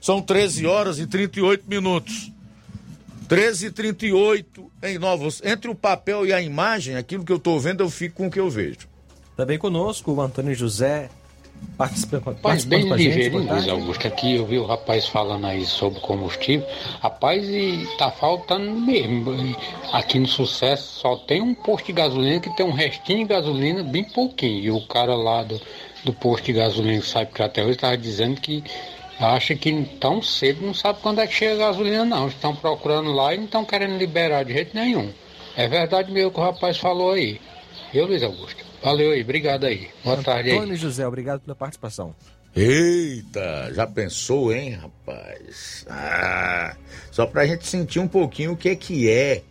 Speaker 2: São 13 horas e 38 minutos. 13 e 38 em Novos. Entre o papel e a imagem, aquilo que eu estou vendo, eu fico com o que eu vejo.
Speaker 3: Também conosco o Antônio José, participando,
Speaker 17: Rapaz, bem ligeirinho, Luiz Augusto. Aqui eu vi o rapaz falando aí sobre combustível. Rapaz, e tá faltando mesmo. Aqui no Sucesso só tem um posto de gasolina que tem um restinho de gasolina, bem pouquinho. E o cara lá do, do posto de gasolina que sai para até hoje estava dizendo que acha que tão cedo não sabe quando é que chega a gasolina, não. Estão procurando lá e não estão querendo liberar de jeito nenhum. É verdade mesmo que o rapaz falou aí. Eu, Luiz Augusto. Valeu aí, obrigado aí. Boa tarde aí.
Speaker 3: Antônio José, obrigado pela participação.
Speaker 2: Eita, já pensou, hein, rapaz? Ah, só pra gente sentir um pouquinho o que é que é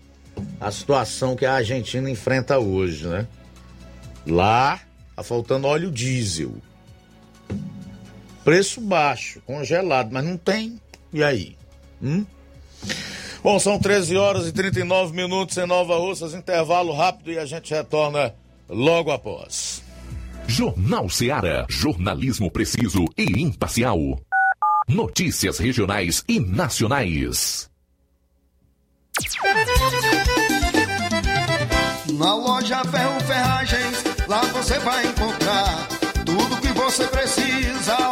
Speaker 2: a situação que a Argentina enfrenta hoje, né? Lá, tá faltando óleo diesel. Preço baixo, congelado, mas não tem. E aí? Hum? Bom, são 13 horas e 39 minutos em Nova Russas, intervalo rápido e a gente retorna logo após.
Speaker 8: Jornal Seara. Jornalismo preciso e imparcial. Notícias regionais e nacionais.
Speaker 21: Na loja Ferro Ferragens, lá você vai encontrar tudo que você precisa.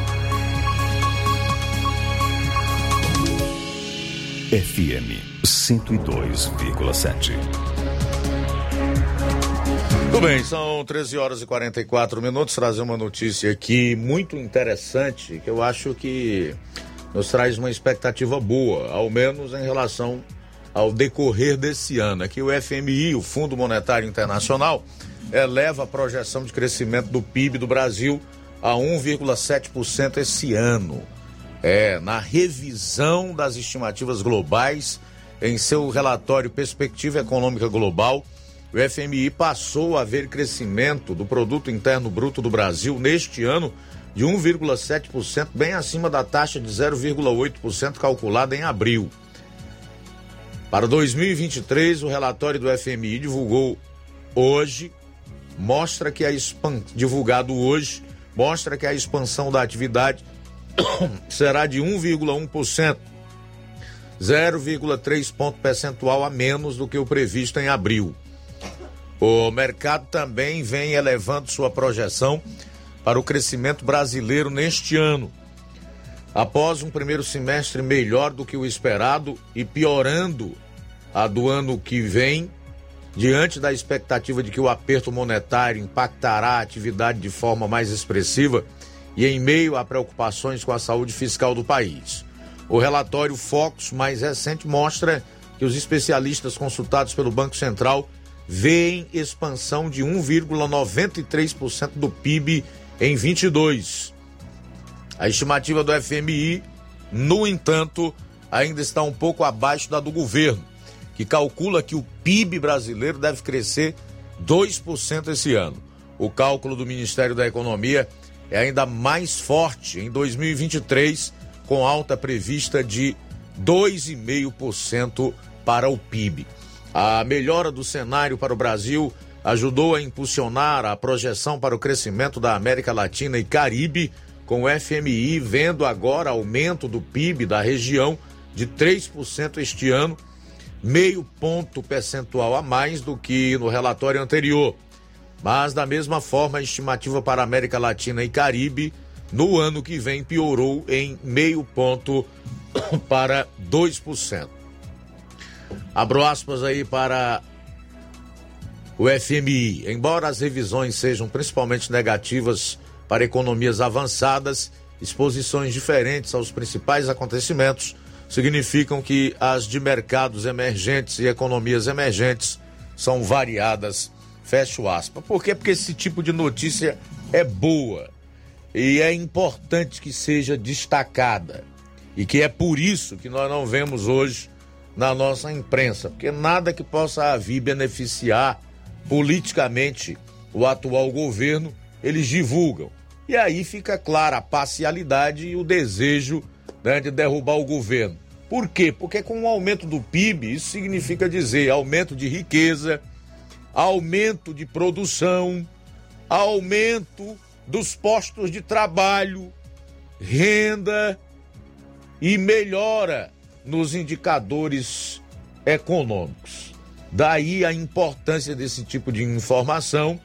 Speaker 8: FM 102,7.
Speaker 2: Tudo bem, são 13 horas e 44 minutos. Trazer uma notícia aqui muito interessante que eu acho que nos traz uma expectativa boa, ao menos em relação ao decorrer desse ano. Aqui o FMI, o Fundo Monetário Internacional, eleva a projeção de crescimento do PIB do Brasil a 1,7% esse ano. É, na revisão das estimativas globais, em seu relatório Perspectiva Econômica Global, o FMI passou a ver crescimento do produto interno bruto do Brasil neste ano de 1,7%, bem acima da taxa de 0,8% calculada em abril. Para 2023, o relatório do FMI divulgou hoje mostra que a divulgado hoje mostra que a expansão da atividade *coughs* será de 1,1%, 0,3 ponto percentual a menos do que o previsto em abril. O mercado também vem elevando sua projeção para o crescimento brasileiro neste ano. Após um primeiro semestre melhor do que o esperado e piorando a do ano que vem, diante da expectativa de que o aperto monetário impactará a atividade de forma mais expressiva, e em meio a preocupações com a saúde fiscal do país. O relatório Focus mais recente mostra que os especialistas consultados pelo Banco Central veem expansão de 1,93% do PIB em 22. A estimativa do FMI, no entanto, ainda está um pouco abaixo da do governo, que calcula que o PIB brasileiro deve crescer 2% esse ano. O cálculo do Ministério da Economia é ainda mais forte em 2023, com alta prevista de 2,5% para o PIB. A melhora do cenário para o Brasil ajudou a impulsionar a projeção para o crescimento da América Latina e Caribe, com o FMI vendo agora aumento do PIB da região de 3% este ano, meio ponto percentual a mais do que no relatório anterior. Mas, da mesma forma, a estimativa para a América Latina e Caribe no ano que vem piorou em meio ponto *coughs* para 2%. Abro aspas aí para o FMI. Embora as revisões sejam principalmente negativas para economias avançadas, exposições diferentes aos principais acontecimentos significam que as de mercados emergentes e economias emergentes são variadas. Fecho aspas. Por quê? Porque esse tipo de notícia é boa e é importante que seja destacada. E que é por isso que nós não vemos hoje na nossa imprensa, porque nada que possa vir beneficiar politicamente o atual governo, eles divulgam. E aí fica clara a parcialidade e o desejo né, de derrubar o governo. Por quê? Porque com o aumento do PIB, isso significa dizer aumento de riqueza, aumento de produção, aumento dos postos de trabalho, renda e melhora nos indicadores econômicos. Daí a importância desse tipo de informação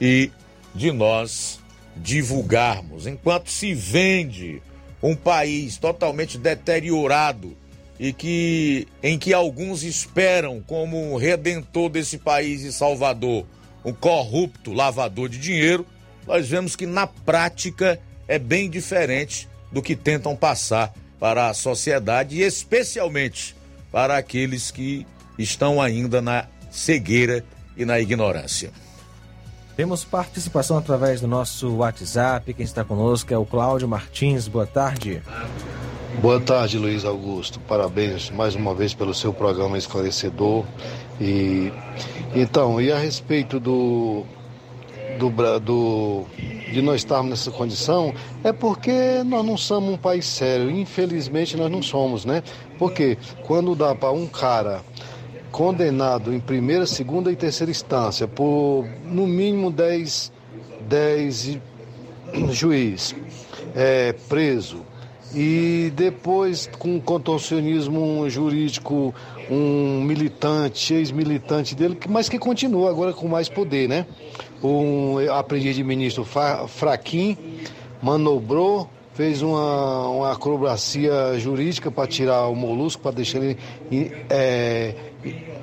Speaker 2: e de nós divulgarmos. Enquanto se vende um país totalmente deteriorado e que em que alguns esperam como um redentor desse país e salvador, um corrupto lavador de dinheiro, nós vemos que na prática é bem diferente do que tentam passar para a sociedade e especialmente para aqueles que estão ainda na cegueira e na ignorância.
Speaker 3: Temos participação através do nosso WhatsApp. Quem está conosco é o Cláudio Martins. Boa tarde.
Speaker 22: Boa tarde, Luiz Augusto. Parabéns mais uma vez pelo seu programa esclarecedor. E então, e a respeito do do, do de nós estarmos nessa condição é porque nós não somos um país sério. Infelizmente nós não somos, né? Porque quando dá para um cara condenado em primeira, segunda e terceira instância por no mínimo 10, 10 juiz é, preso e depois com contorcionismo jurídico um militante, ex-militante dele, mas que continua agora com mais poder, né? Um aprendiz de ministro fraquinho, manobrou, fez uma, uma acrobacia jurídica para tirar o molusco, para deixar ele é,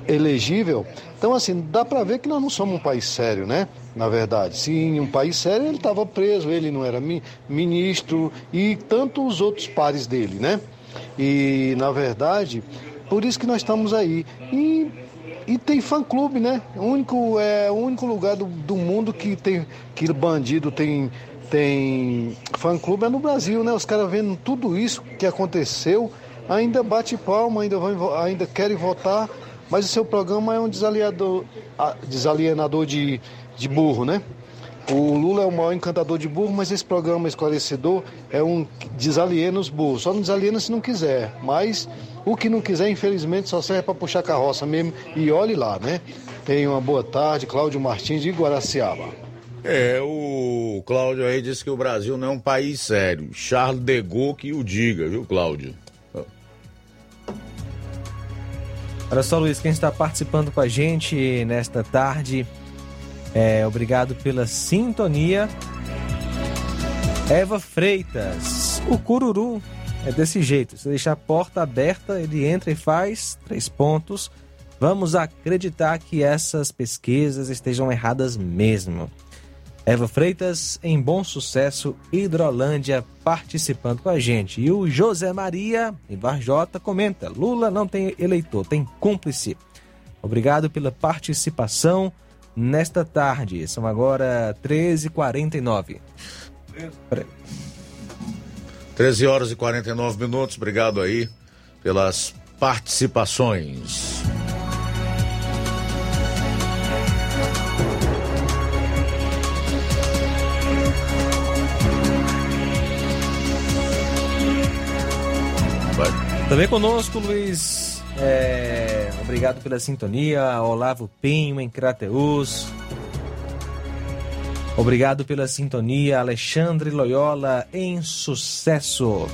Speaker 22: elegível. Então, assim, dá para ver que nós não somos um país sério, né? Na verdade, se em um país sério ele estava preso, ele não era ministro e tanto os outros pares dele, né? E, na verdade, por isso que nós estamos aí. E, e tem fã-clube, né? O único, é o único lugar do, do mundo que tem que bandido tem tem fã-clube é no Brasil, né? Os caras vendo tudo isso que aconteceu, ainda bate palma, ainda, vão, ainda querem votar mas o seu programa é um desalienador de, de burro, né? O Lula é o maior encantador de burro, mas esse programa esclarecedor é um desaliena os burros. Só não desaliena se não quiser. Mas o que não quiser, infelizmente, só serve para puxar carroça mesmo. E olhe lá, né? Tenha uma boa tarde, Cláudio Martins de Guaraciaba.
Speaker 2: É, o Cláudio aí disse que o Brasil não é um país sério. Charles de Gaulle que o diga, viu, Cláudio?
Speaker 3: Olha só, Luiz, quem está participando com a gente nesta tarde, é, obrigado pela sintonia. Eva Freitas, o cururu é desse jeito. Se deixar a porta aberta, ele entra e faz três pontos. Vamos acreditar que essas pesquisas estejam erradas mesmo. Eva Freitas, em Bom Sucesso, Hidrolândia, participando com a gente. E o José Maria, em Varjota, comenta: Lula não tem eleitor, tem cúmplice. Obrigado pela participação nesta tarde. São agora 13h49.
Speaker 2: 13 horas e 49 minutos. Obrigado aí pelas participações.
Speaker 3: Também conosco, Luiz. É, obrigado pela sintonia. Olavo Pinho, em Crateus. Obrigado pela sintonia. Alexandre Loyola, em sucesso.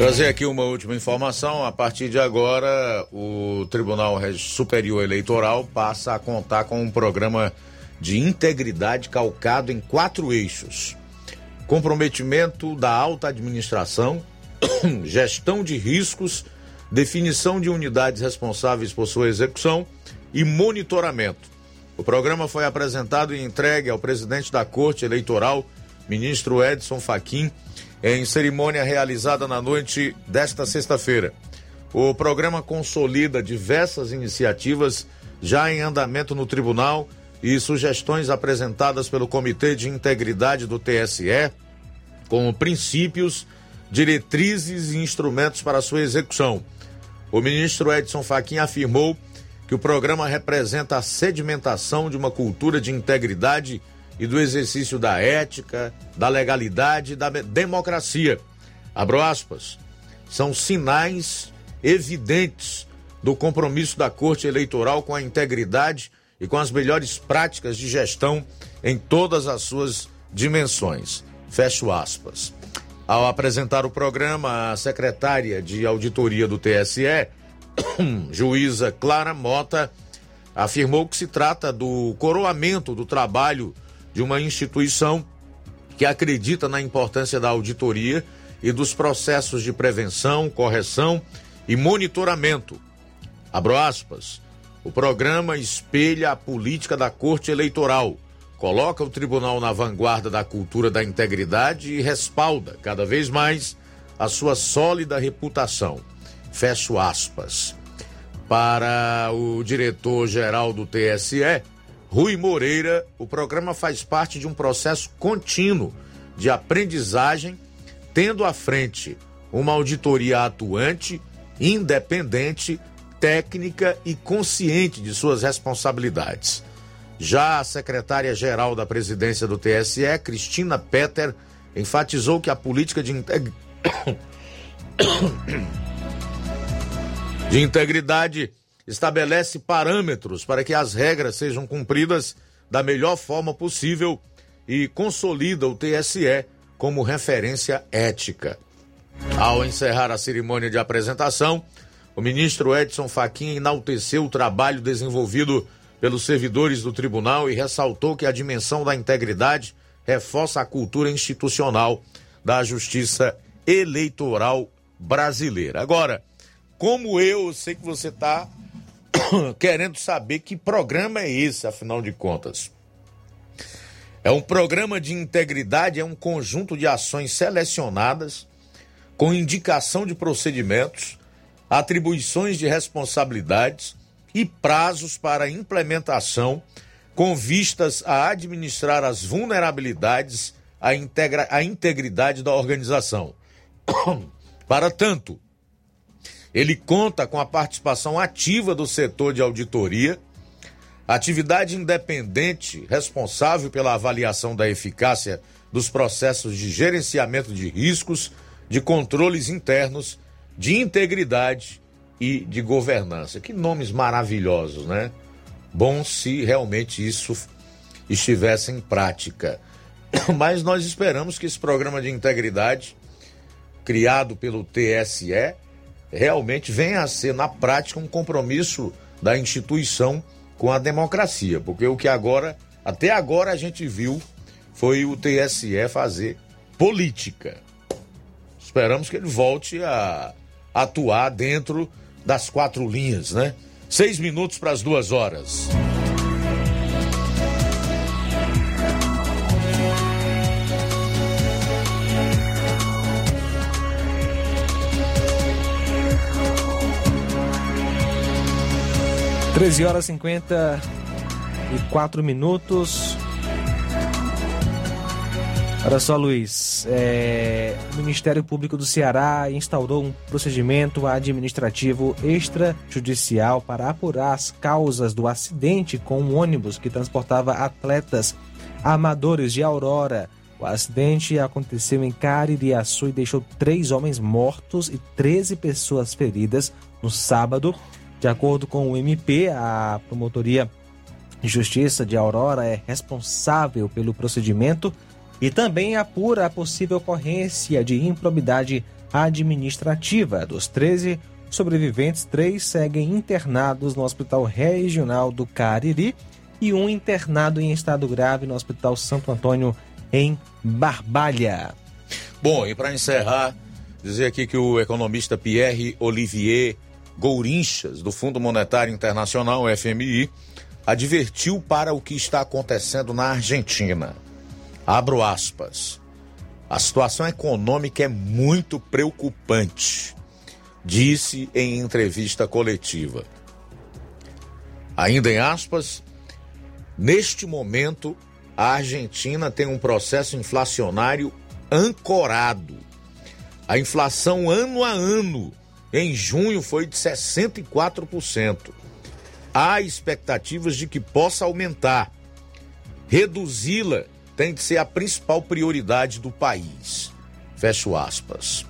Speaker 2: Trazer aqui uma última informação. A partir de agora, o Tribunal Superior Eleitoral passa a contar com um programa de integridade calcado em quatro eixos: comprometimento da alta administração, *coughs* gestão de riscos, definição de unidades responsáveis por sua execução e monitoramento. O programa foi apresentado e entregue ao presidente da Corte Eleitoral, ministro Edson Fachin, em cerimônia realizada na noite desta sexta-feira. O programa consolida diversas iniciativas já em andamento no tribunal e sugestões apresentadas pelo Comitê de Integridade do TSE, como princípios, diretrizes e instrumentos para sua execução. O ministro Edson Fachin afirmou que o programa representa a sedimentação de uma cultura de integridade e do exercício da ética, da legalidade e da democracia. Abro aspas. São sinais evidentes do compromisso da Corte Eleitoral com a integridade e com as melhores práticas de gestão em todas as suas dimensões. Fecho aspas. Ao apresentar o programa, a secretária de auditoria do TSE, *coughs* juíza Clara Mota, afirmou que se trata do coroamento do trabalho de uma instituição que acredita na importância da auditoria e dos processos de prevenção, correção e monitoramento. Abro aspas. O programa espelha a política da Corte Eleitoral, coloca o tribunal na vanguarda da cultura da integridade e respalda, cada vez mais, a sua sólida reputação. Fecho aspas. Para o diretor-geral do TSE, Rui Moreira, o programa faz parte de um processo contínuo de aprendizagem, tendo à frente uma auditoria atuante, independente técnica e consciente de suas responsabilidades. Já a secretária-geral da presidência do TSE, Cristina Petter, enfatizou que a política de, integ... *coughs* de integridade estabelece parâmetros para que as regras sejam cumpridas da melhor forma possível e consolida o TSE como referência ética. Ao encerrar a cerimônia de apresentação, o ministro Edson Fachin enalteceu o trabalho desenvolvido pelos servidores do tribunal e ressaltou que a dimensão da integridade reforça a cultura institucional da justiça eleitoral brasileira. Agora, como eu sei que você está *coughs* querendo saber que programa é esse, afinal de contas. É um programa de integridade, é um conjunto de ações selecionadas com indicação de procedimentos atribuições de responsabilidades e prazos para implementação com vistas a administrar as vulnerabilidades à, integra, à integridade da organização. *coughs* para tanto, ele conta com a participação ativa do setor de auditoria, atividade independente responsável pela avaliação da eficácia dos processos de gerenciamento de riscos, de controles internos de integridade e de governança. Que nomes maravilhosos, né? Bom se realmente isso estivesse em prática. *coughs* Mas nós esperamos que esse programa de integridade, criado pelo TSE, realmente venha a ser, na prática, um compromisso da instituição com a democracia. Porque o que agora, até agora a gente viu, foi o TSE fazer política. Esperamos que ele volte a atuar dentro das quatro linhas, né? Seis minutos para as duas horas.
Speaker 3: Treze horas cinquenta e quatro minutos. Olha só, Luiz. É, o Ministério Público do Ceará instaurou um procedimento administrativo extrajudicial para apurar as causas do acidente com um ônibus que transportava atletas amadores de Aurora. O acidente aconteceu em Caririaçu e deixou três homens mortos e 13 pessoas feridas no sábado. De acordo com o MP, a Promotoria de Justiça de Aurora é responsável pelo procedimento e também apura a possível ocorrência de improbidade administrativa. Dos 13 sobreviventes, três seguem internados no Hospital Regional do Cariri e um internado em estado grave no Hospital Santo Antônio, em Barbalha.
Speaker 2: Bom, e para encerrar, dizer aqui que o economista Pierre Olivier Gourinchas, do Fundo Monetário Internacional, FMI, advertiu para o que está acontecendo na Argentina. Abro aspas. A situação econômica é muito preocupante, disse em entrevista coletiva. Ainda em aspas, neste momento, a Argentina tem um processo inflacionário ancorado. A inflação ano a ano em junho foi de 64%. Há expectativas de que possa aumentar. Reduzi-la tem de ser a principal prioridade do país. Fecho aspas.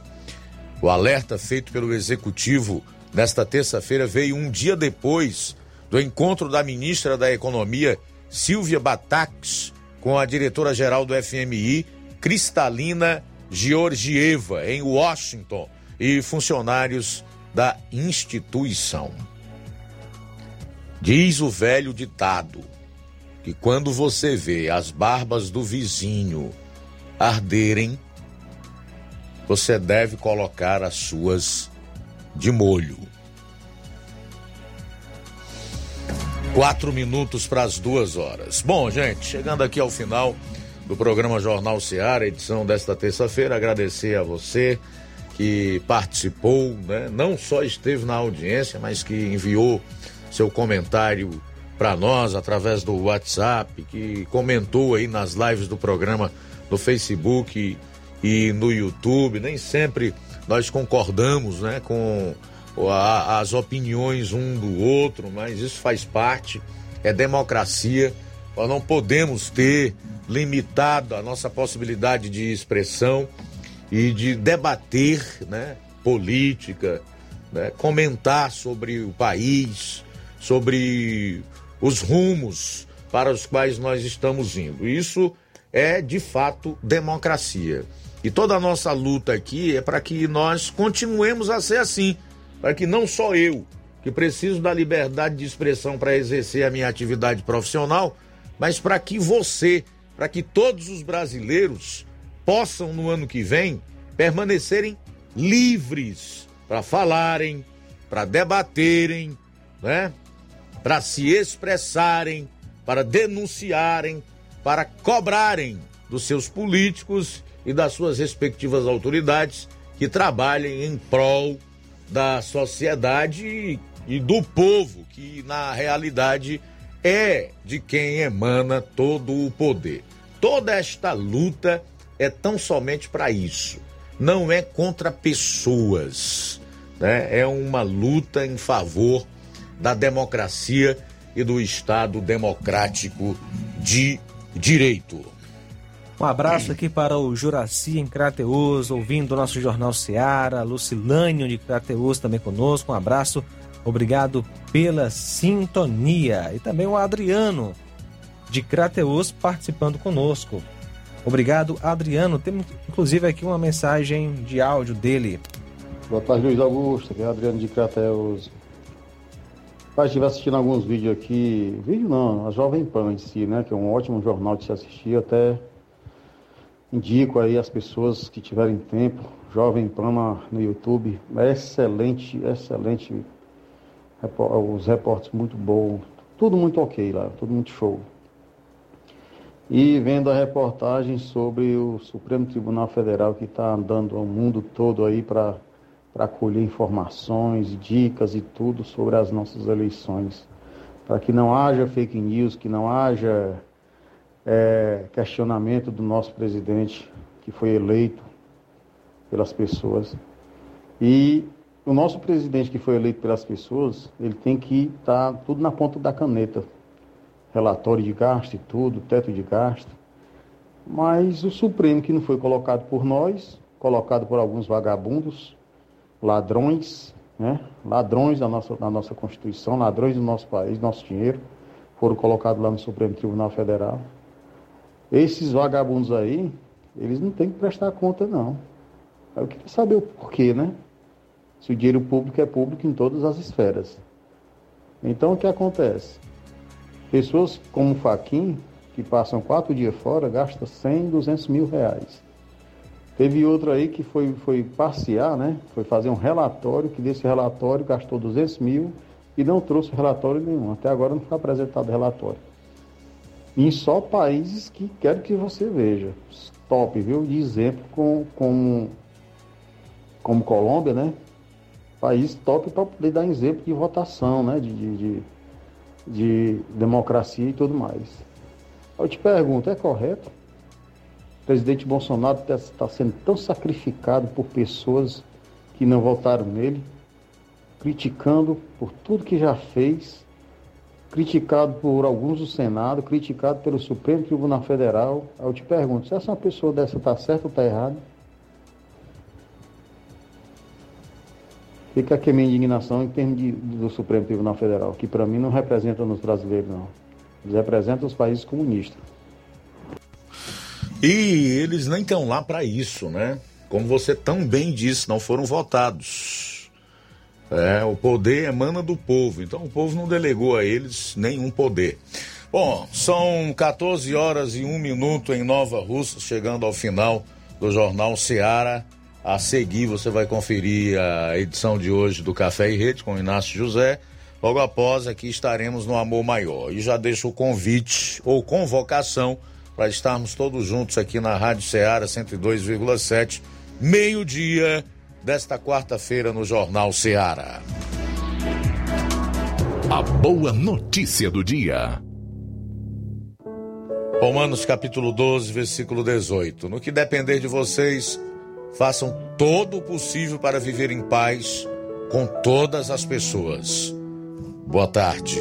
Speaker 2: O alerta feito pelo executivo nesta terça-feira veio um dia depois do encontro da ministra da Economia, Silvia Batax, com a diretora-geral do FMI, Cristalina Georgieva, em Washington, e funcionários da instituição. Diz o velho ditado que quando você vê as barbas do vizinho arderem, você deve colocar as suas de molho. Quatro minutos para as duas horas. Bom, gente, chegando aqui ao final do programa Jornal Seara, edição desta terça-feira, agradecer a você que participou, né? não só esteve na audiência, mas que enviou seu comentário para nós através do WhatsApp, que comentou aí nas lives do programa no Facebook e no YouTube. Nem sempre nós concordamos né, com a, as opiniões um do outro, mas isso faz parte, é democracia. Nós não podemos ter limitado a nossa possibilidade de expressão e de debater né, política, né, comentar sobre o país, sobre os rumos para os quais nós estamos indo. Isso é de fato democracia. E toda a nossa luta aqui é para que nós continuemos a ser assim, para que não só eu, que preciso da liberdade de expressão para exercer a minha atividade profissional, mas para que você, para que todos os brasileiros possam no ano que vem permanecerem livres para falarem, para debaterem, né? Para se expressarem, para denunciarem, para cobrarem dos seus políticos e das suas respectivas autoridades que trabalhem em prol da sociedade e do povo, que na realidade é de quem emana todo o poder. Toda esta luta é tão somente para isso. Não é contra pessoas, né? É uma luta em favor da democracia e do Estado democrático de direito.
Speaker 3: Um abraço aqui para o Juraci em Crateus, ouvindo o nosso Jornal Seara, Lucilânio de Crateus também conosco. Um abraço, obrigado pela sintonia. E também o Adriano de Crateus participando conosco. Obrigado, Adriano. Temos inclusive aqui uma mensagem de áudio dele.
Speaker 23: Boa tarde, Luiz Augusto. Aqui é Adriano de Crateus. Pai, estive assistindo alguns vídeos aqui. Vídeo não, a Jovem Pan em si, né? Que é um ótimo jornal de se assistir. Até indico aí as pessoas que tiverem tempo. Jovem Pan no YouTube. Excelente, excelente. Os repórteres muito bons. Tudo muito ok lá, tudo muito show e vendo a reportagem sobre o Supremo Tribunal Federal que está andando o mundo todo aí para colher informações, dicas e tudo sobre as nossas eleições. Para que não haja fake news, que não haja é, questionamento do nosso presidente que foi eleito pelas pessoas. E o nosso presidente que foi eleito pelas pessoas, ele tem que estar tá tudo na ponta da caneta relatório de gasto e tudo, teto de gasto. Mas o Supremo, que não foi colocado por nós, colocado por alguns vagabundos, ladrões, né? ladrões da nossa, da nossa Constituição, ladrões do nosso país, nosso dinheiro, foram colocados lá no Supremo Tribunal Federal. Esses vagabundos aí, eles não têm que prestar conta, não. Eu queria saber o porquê, né? Se o dinheiro público é público em todas as esferas. Então, o que acontece? Pessoas como o Faquin, que passam quatro dias fora, gastam 100, 200 mil reais. Teve outro aí que foi, foi passear, né? Foi fazer um relatório, que desse relatório gastou 200 mil e não trouxe relatório nenhum. Até agora não foi apresentado relatório. Em só países que quero que você veja. Top, viu? De exemplo com, com, como Colômbia, né? País top para poder dar exemplo de votação, né? De, de, de, de democracia e tudo mais. Eu te pergunto, é correto? Presidente Bolsonaro está tá sendo tão sacrificado por pessoas que não votaram nele, criticando por tudo que já fez, criticado por alguns do Senado, criticado pelo Supremo Tribunal Federal. Eu te pergunto, se essa pessoa dessa está certa ou está errada? Fica aqui a minha indignação em termos de, do Supremo Tribunal Federal, que para mim não representa nos brasileiros, não. Eles representam os países comunistas.
Speaker 2: E eles nem estão lá para isso, né? Como você tão bem disse, não foram votados. É, o poder emana do povo, então o povo não delegou a eles nenhum poder. Bom, são 14 horas e 1 minuto em Nova Russa, chegando ao final do Jornal Seara. A seguir, você vai conferir a edição de hoje do Café e Rede com Inácio José. Logo após, aqui estaremos no Amor Maior. E já deixo o convite ou convocação para estarmos todos juntos aqui na Rádio Ceará 102,7, meio-dia desta quarta-feira no Jornal Ceará.
Speaker 8: A boa notícia do dia.
Speaker 2: Romanos capítulo 12, versículo 18. No que depender de vocês, façam todo o possível para viver em paz com todas as pessoas. Boa tarde.